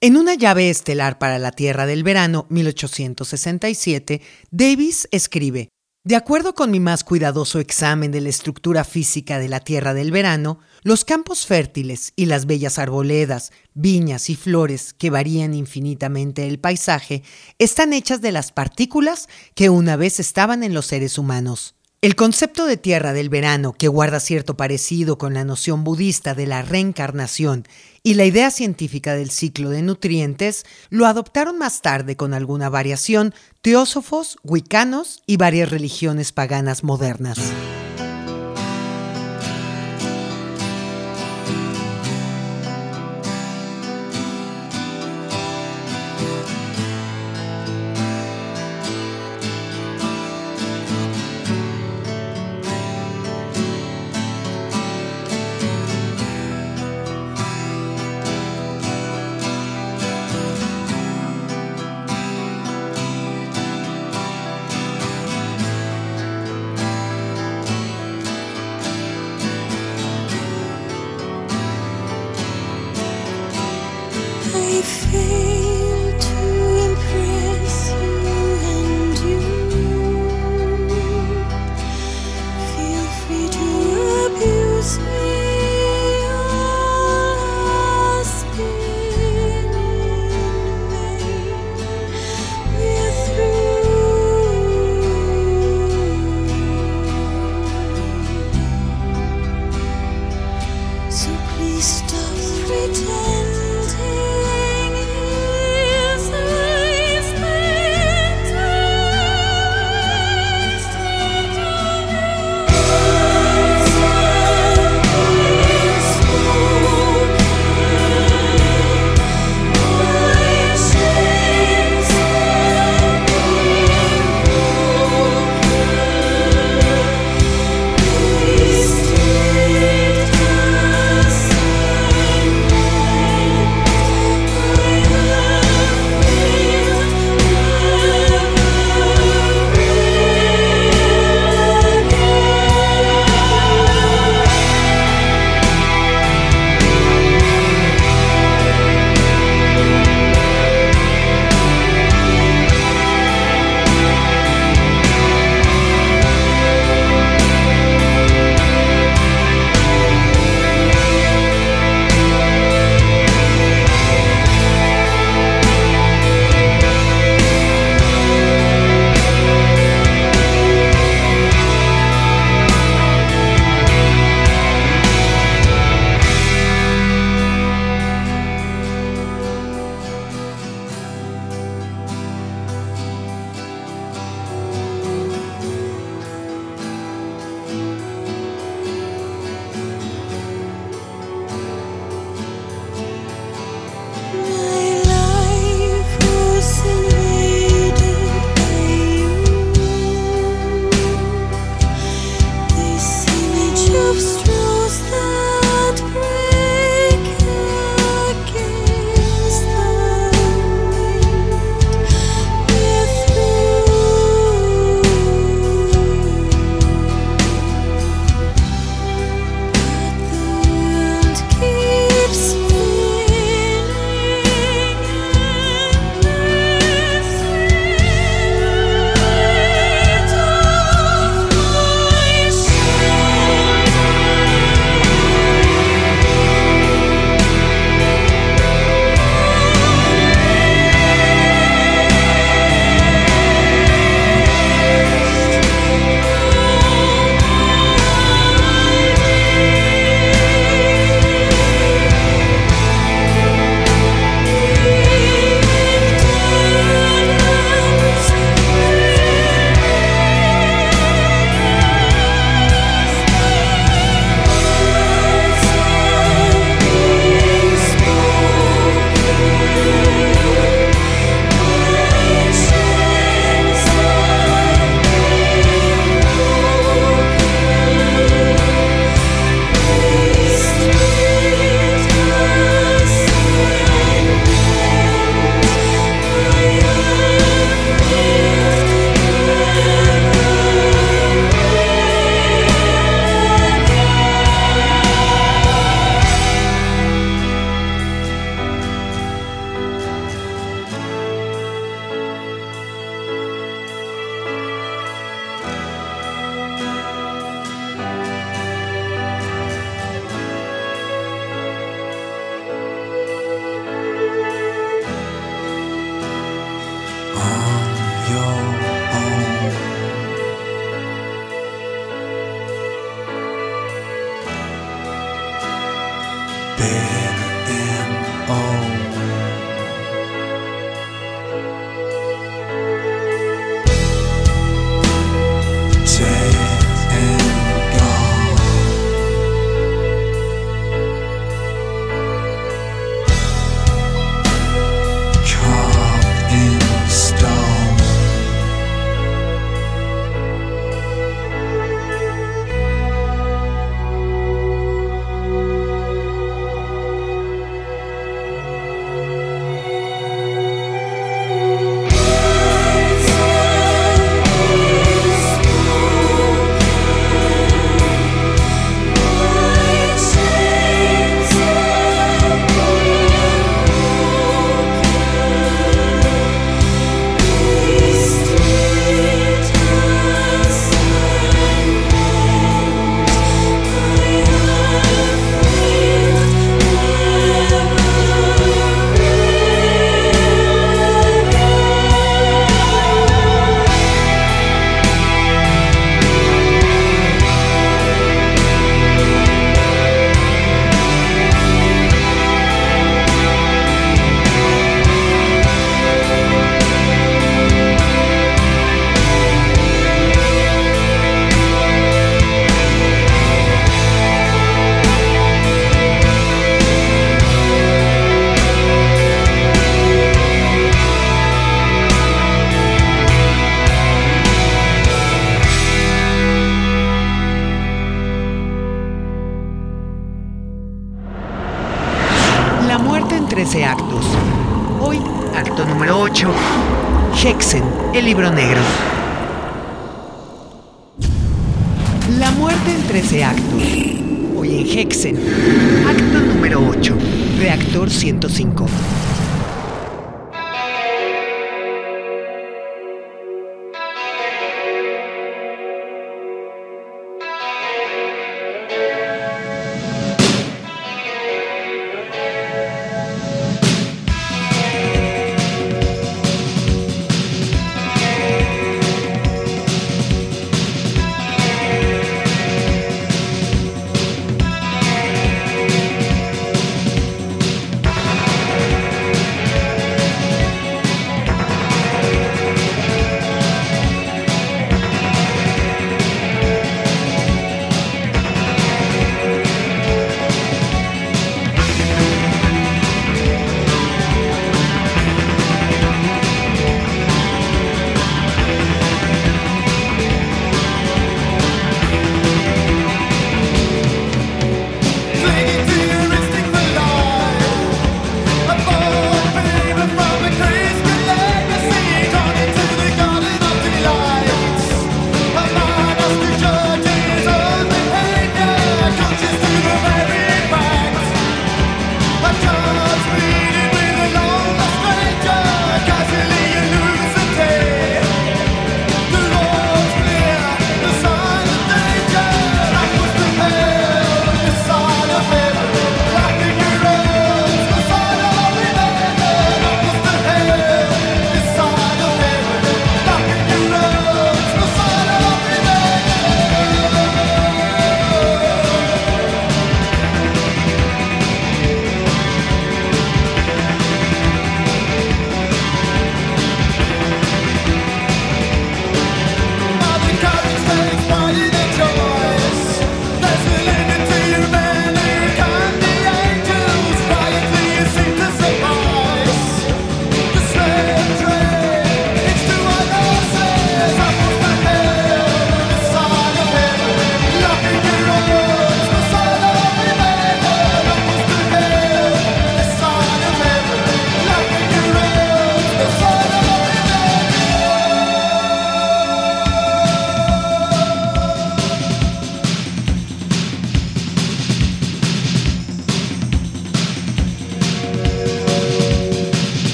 En una llave estelar para la Tierra del Verano, 1867, Davis escribe, de acuerdo con mi más cuidadoso examen de la estructura física de la Tierra del Verano, los campos fértiles y las bellas arboledas, viñas y flores que varían infinitamente el paisaje están hechas de las partículas que una vez estaban en los seres humanos. El concepto de tierra del verano, que guarda cierto parecido con la noción budista de la reencarnación y la idea científica del ciclo de nutrientes, lo adoptaron más tarde con alguna variación teósofos, wicanos y varias religiones paganas modernas.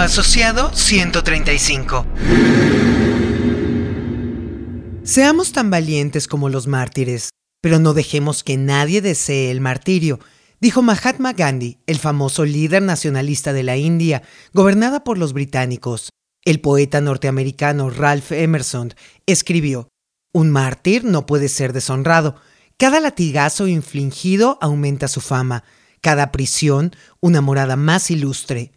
Asociado 135. Seamos tan valientes como los mártires. Pero no dejemos que nadie desee el martirio, dijo Mahatma Gandhi, el famoso líder nacionalista de la India, gobernada por los británicos. El poeta norteamericano Ralph Emerson escribió, Un mártir no puede ser deshonrado. Cada latigazo infligido aumenta su fama, cada prisión una morada más ilustre.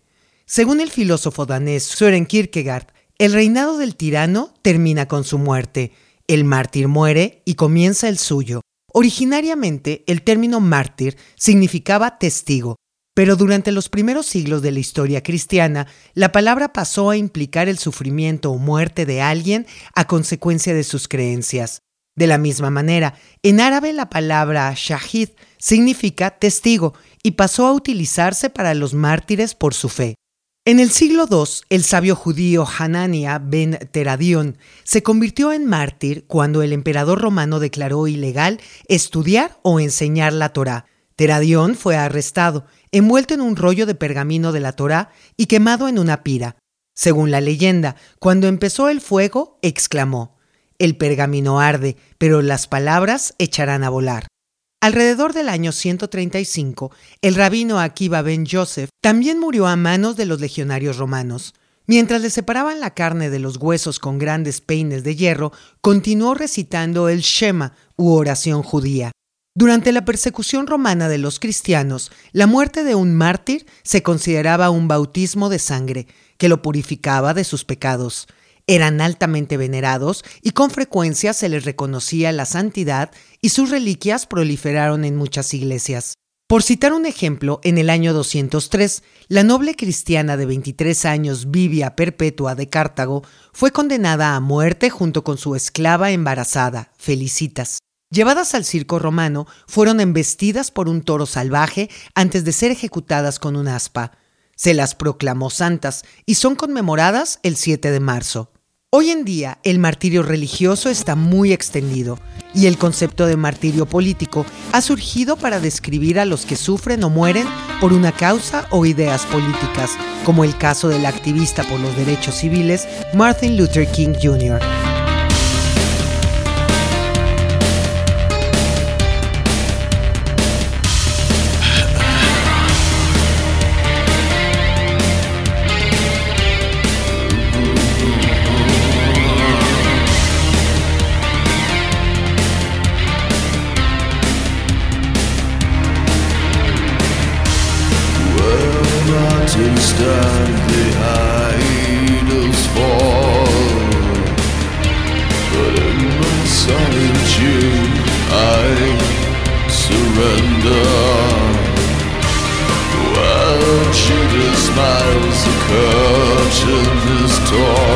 Según el filósofo danés Søren Kierkegaard, el reinado del tirano termina con su muerte, el mártir muere y comienza el suyo. Originariamente, el término mártir significaba testigo, pero durante los primeros siglos de la historia cristiana, la palabra pasó a implicar el sufrimiento o muerte de alguien a consecuencia de sus creencias. De la misma manera, en árabe la palabra shahid significa testigo y pasó a utilizarse para los mártires por su fe. En el siglo II, el sabio judío Hanania ben Teradion se convirtió en mártir cuando el emperador romano declaró ilegal estudiar o enseñar la Torá. Teradión fue arrestado, envuelto en un rollo de pergamino de la Torá y quemado en una pira. Según la leyenda, cuando empezó el fuego, exclamó, El pergamino arde, pero las palabras echarán a volar. Alrededor del año 135, el rabino Akiva ben Joseph también murió a manos de los legionarios romanos. Mientras le separaban la carne de los huesos con grandes peines de hierro, continuó recitando el Shema u oración judía. Durante la persecución romana de los cristianos, la muerte de un mártir se consideraba un bautismo de sangre, que lo purificaba de sus pecados. Eran altamente venerados y con frecuencia se les reconocía la santidad y sus reliquias proliferaron en muchas iglesias. Por citar un ejemplo, en el año 203, la noble cristiana de 23 años Vivia Perpetua de Cartago fue condenada a muerte junto con su esclava embarazada, Felicitas. Llevadas al circo romano, fueron embestidas por un toro salvaje antes de ser ejecutadas con un aspa. Se las proclamó santas y son conmemoradas el 7 de marzo. Hoy en día el martirio religioso está muy extendido y el concepto de martirio político ha surgido para describir a los que sufren o mueren por una causa o ideas políticas, como el caso del activista por los derechos civiles Martin Luther King Jr. soul.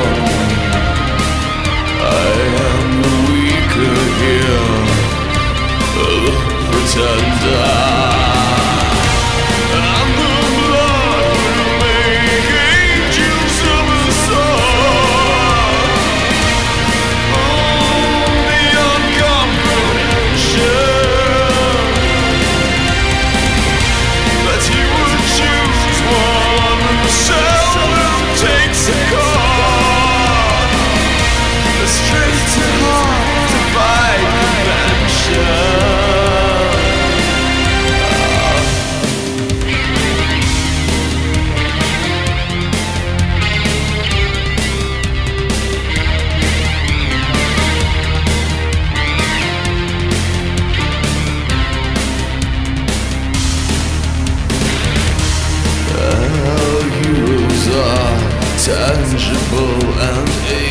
And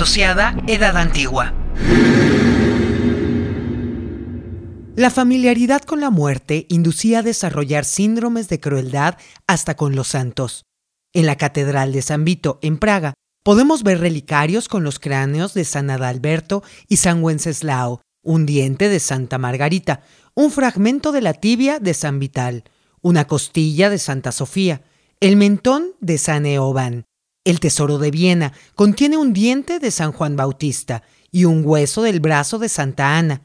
asociada, Edad Antigua. La familiaridad con la muerte inducía a desarrollar síndromes de crueldad hasta con los santos. En la Catedral de San Vito, en Praga, podemos ver relicarios con los cráneos de San Adalberto y San Wenceslao, un diente de Santa Margarita, un fragmento de la tibia de San Vital, una costilla de Santa Sofía, el mentón de San Eoban. El tesoro de Viena contiene un diente de San Juan Bautista y un hueso del brazo de Santa Ana.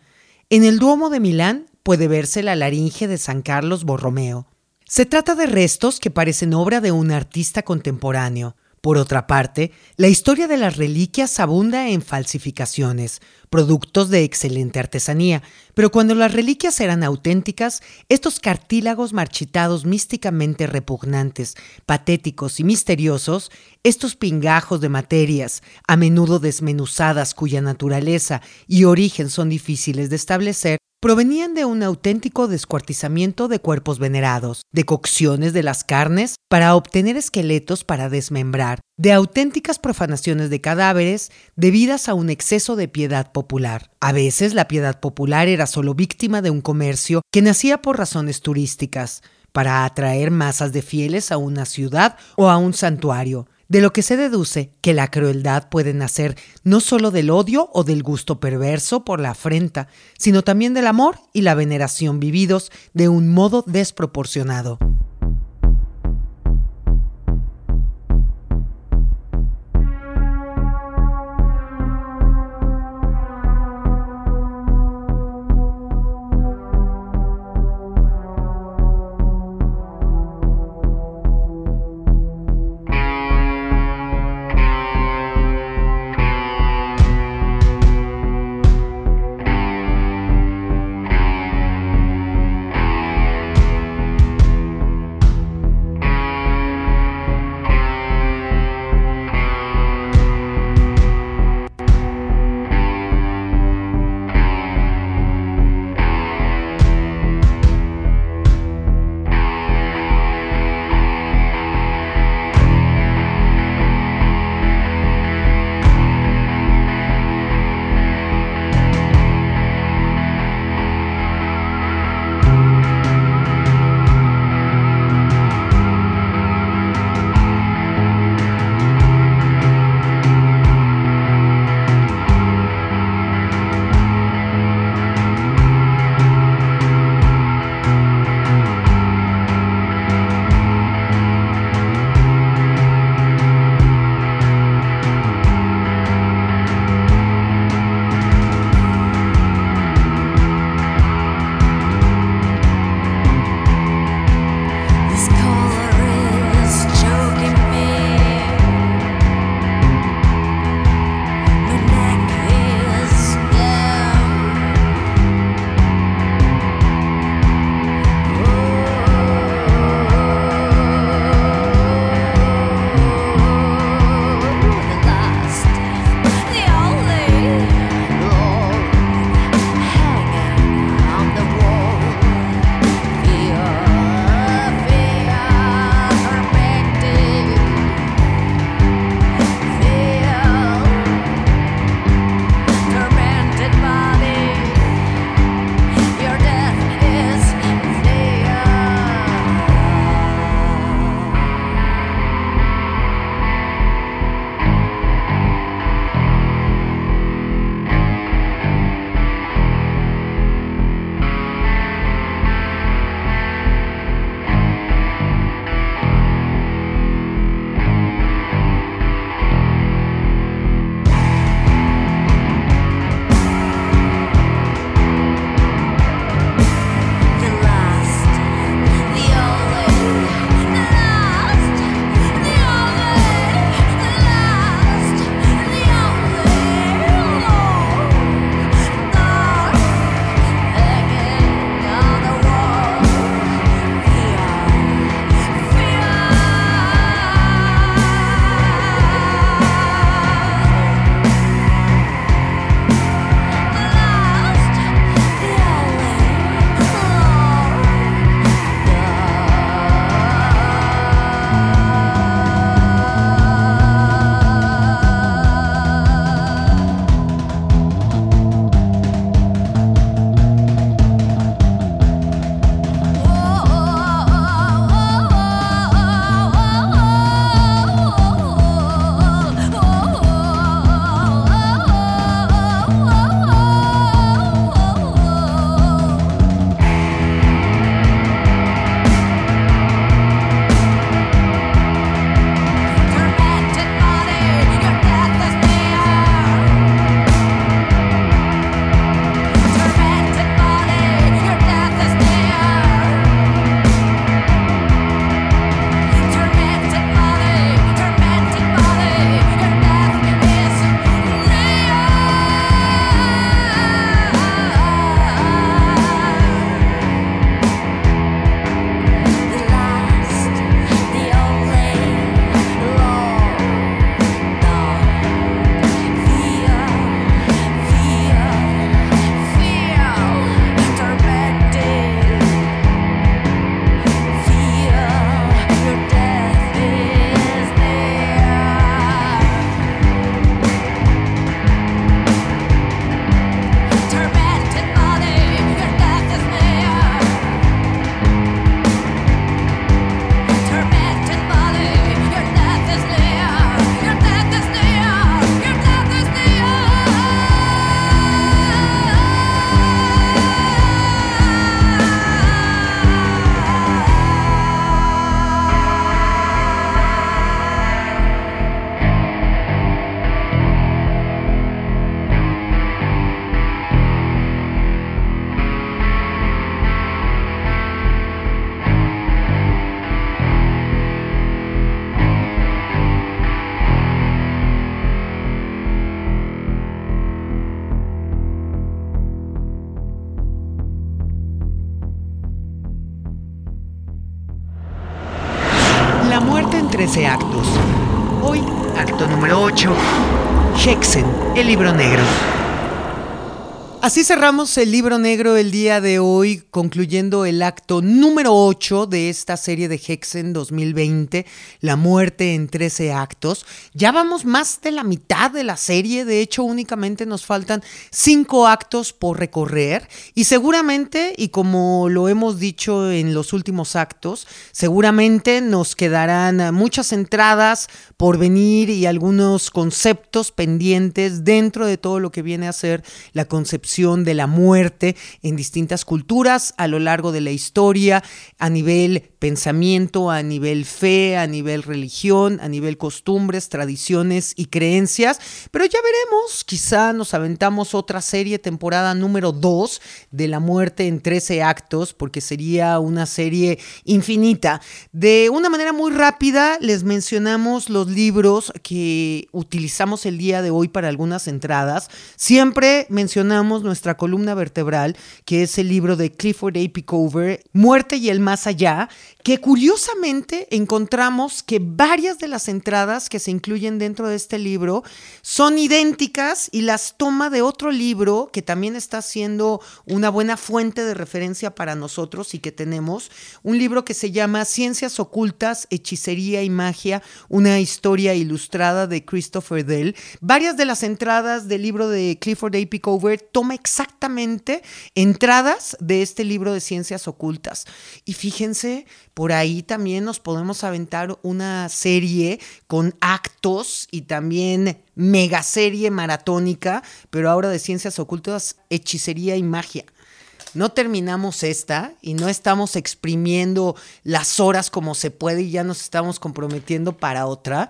En el Duomo de Milán puede verse la laringe de San Carlos Borromeo. Se trata de restos que parecen obra de un artista contemporáneo. Por otra parte, la historia de las reliquias abunda en falsificaciones, productos de excelente artesanía, pero cuando las reliquias eran auténticas, estos cartílagos marchitados místicamente repugnantes, patéticos y misteriosos, estos pingajos de materias, a menudo desmenuzadas cuya naturaleza y origen son difíciles de establecer, provenían de un auténtico descuartizamiento de cuerpos venerados, de cocciones de las carnes para obtener esqueletos para desmembrar, de auténticas profanaciones de cadáveres debidas a un exceso de piedad popular. A veces la piedad popular era solo víctima de un comercio que nacía por razones turísticas, para atraer masas de fieles a una ciudad o a un santuario, de lo que se deduce que la crueldad puede nacer no solo del odio o del gusto perverso por la afrenta, sino también del amor y la veneración vividos de un modo desproporcionado. 13 actos. Hoy, acto número 8. Hexen, el libro negro. Así cerramos el libro negro el día de hoy, concluyendo el acto número 8 de esta serie de Hexen 2020, La muerte en 13 actos. Ya vamos más de la mitad de la serie, de hecho únicamente nos faltan 5 actos por recorrer y seguramente, y como lo hemos dicho en los últimos actos, seguramente nos quedarán muchas entradas por venir y algunos conceptos pendientes dentro de todo lo que viene a ser la concepción de la muerte en distintas culturas a lo largo de la historia, a nivel pensamiento, a nivel fe, a nivel religión, a nivel costumbres, tradiciones y creencias. Pero ya veremos, quizá nos aventamos otra serie, temporada número 2 de la muerte en 13 actos, porque sería una serie infinita. De una manera muy rápida les mencionamos los libros que utilizamos el día de hoy para algunas entradas. Siempre mencionamos nuestra columna vertebral, que es el libro de Clifford A. Pickover, Muerte y el Más Allá, que curiosamente encontramos que varias de las entradas que se incluyen dentro de este libro son idénticas y las toma de otro libro que también está siendo una buena fuente de referencia para nosotros y que tenemos, un libro que se llama Ciencias Ocultas, Hechicería y Magia, una historia ilustrada de Christopher Dell. Varias de las entradas del libro de Clifford A. Pickover toma exactamente entradas de este libro de Ciencias Ocultas. Y fíjense, por ahí también nos podemos aventar una serie con actos y también mega serie maratónica, pero ahora de ciencias ocultas, hechicería y magia no terminamos esta y no estamos exprimiendo las horas como se puede y ya nos estamos comprometiendo para otra.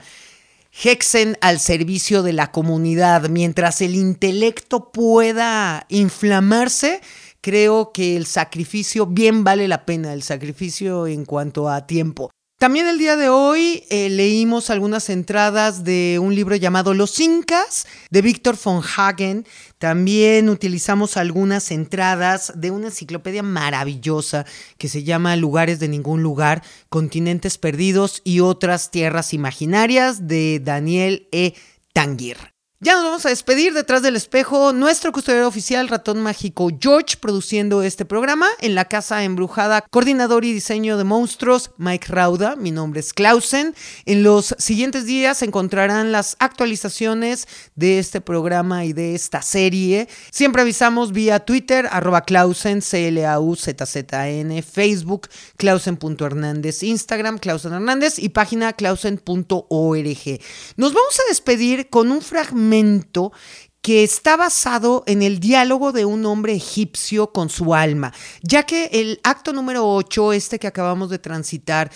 Hexen al servicio de la comunidad, mientras el intelecto pueda inflamarse, creo que el sacrificio bien vale la pena, el sacrificio en cuanto a tiempo. También el día de hoy eh, leímos algunas entradas de un libro llamado Los Incas de Víctor von Hagen. También utilizamos algunas entradas de una enciclopedia maravillosa que se llama Lugares de ningún lugar, Continentes Perdidos y otras tierras imaginarias de Daniel E. Tanguir. Ya nos vamos a despedir detrás del espejo. Nuestro custodiero oficial, Ratón Mágico George, produciendo este programa. En la Casa Embrujada, coordinador y diseño de monstruos, Mike Rauda. Mi nombre es Clausen. En los siguientes días encontrarán las actualizaciones de este programa y de esta serie. Siempre avisamos vía Twitter, arroba Clausen, C-L-A-U-Z-Z-N, Facebook, Clausen.hernández, Instagram, Clausen Hernández y página clausen.org. Nos vamos a despedir con un fragmento que está basado en el diálogo de un hombre egipcio con su alma, ya que el acto número 8, este que acabamos de transitar,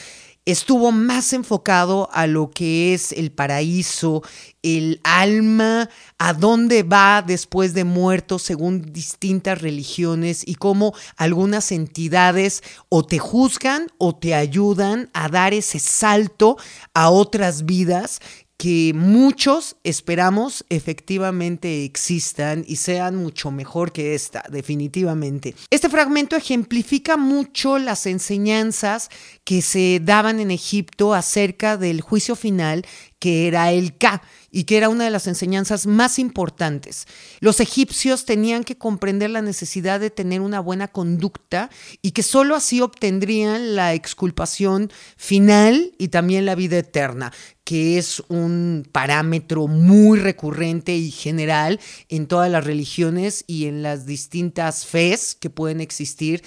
estuvo más enfocado a lo que es el paraíso, el alma, a dónde va después de muerto según distintas religiones y cómo algunas entidades o te juzgan o te ayudan a dar ese salto a otras vidas que muchos esperamos efectivamente existan y sean mucho mejor que esta, definitivamente. Este fragmento ejemplifica mucho las enseñanzas que se daban en Egipto acerca del juicio final que era el K y que era una de las enseñanzas más importantes. Los egipcios tenían que comprender la necesidad de tener una buena conducta y que sólo así obtendrían la exculpación final y también la vida eterna que es un parámetro muy recurrente y general en todas las religiones y en las distintas fes que pueden existir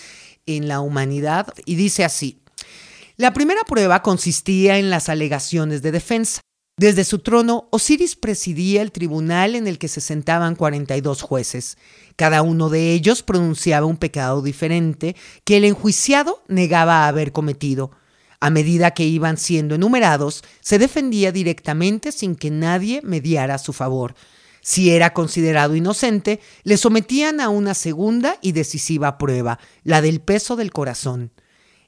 en la humanidad. Y dice así, la primera prueba consistía en las alegaciones de defensa. Desde su trono, Osiris presidía el tribunal en el que se sentaban 42 jueces. Cada uno de ellos pronunciaba un pecado diferente que el enjuiciado negaba haber cometido. A medida que iban siendo enumerados, se defendía directamente sin que nadie mediara a su favor. Si era considerado inocente, le sometían a una segunda y decisiva prueba, la del peso del corazón.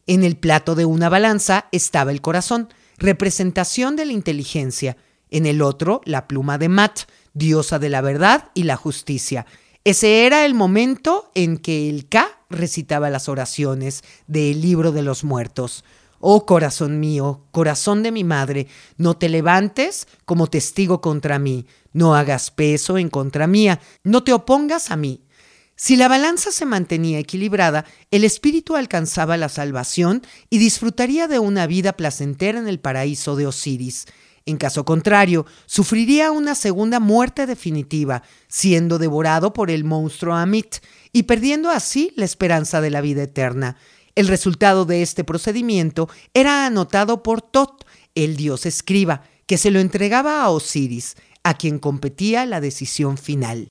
En el plato de una balanza estaba el corazón, representación de la inteligencia. En el otro, la pluma de Mat, diosa de la verdad y la justicia. Ese era el momento en que el K recitaba las oraciones del libro de los muertos. Oh corazón mío, corazón de mi madre, no te levantes como testigo contra mí, no hagas peso en contra mía, no te opongas a mí. Si la balanza se mantenía equilibrada, el espíritu alcanzaba la salvación y disfrutaría de una vida placentera en el paraíso de Osiris. En caso contrario, sufriría una segunda muerte definitiva, siendo devorado por el monstruo Amit y perdiendo así la esperanza de la vida eterna. El resultado de este procedimiento era anotado por Tot, el dios escriba, que se lo entregaba a Osiris, a quien competía la decisión final.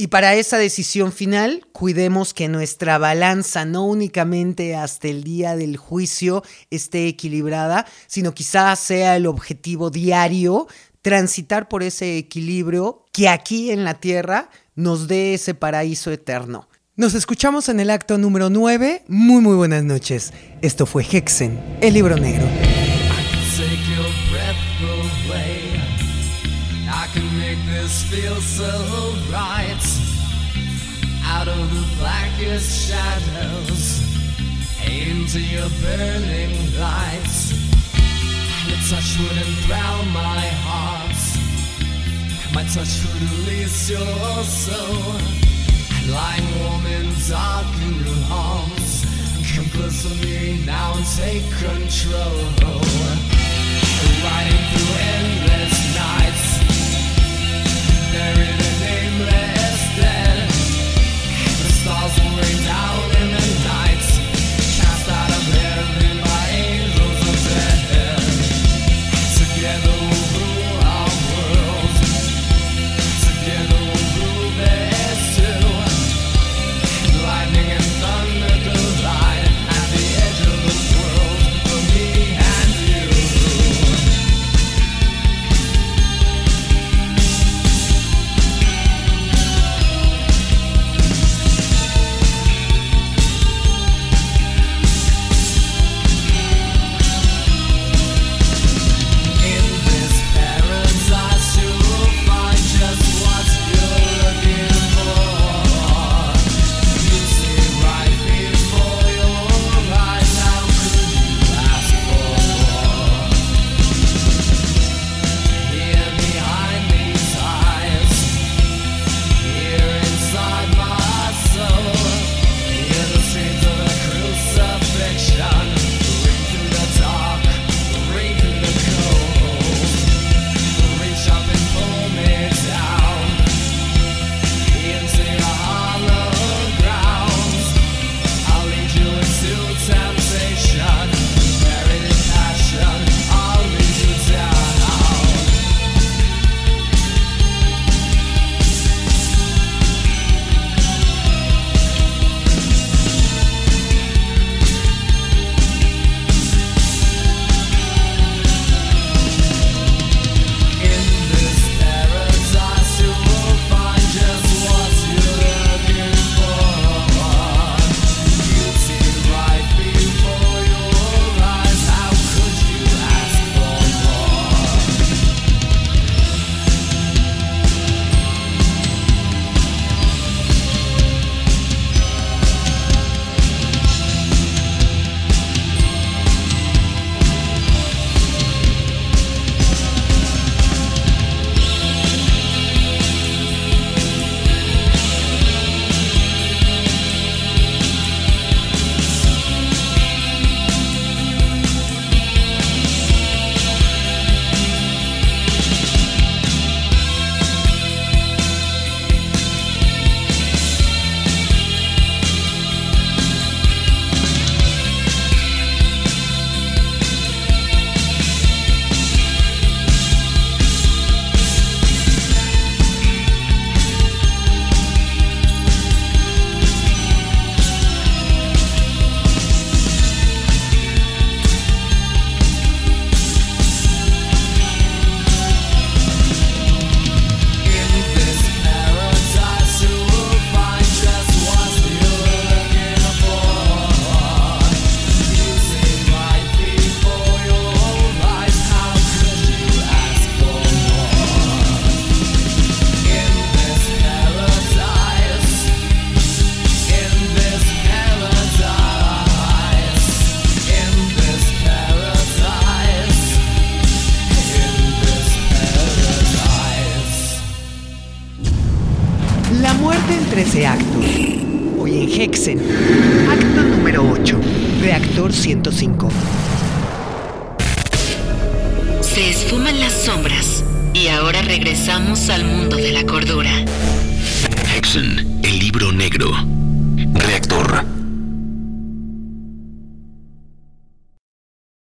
Y para esa decisión final, cuidemos que nuestra balanza no únicamente hasta el día del juicio esté equilibrada, sino quizás sea el objetivo diario transitar por ese equilibrio que aquí en la tierra nos dé ese paraíso eterno. Nos escuchamos en el acto número 9. Muy, muy buenas noches. Esto fue Hexen, el libro negro. Out of the blackest shadows into your burning lights. The touch would enthral my heart. My touch would release your soul. Lying warm in dark in your arms Come close to me now and take control Riding through endless nights Buried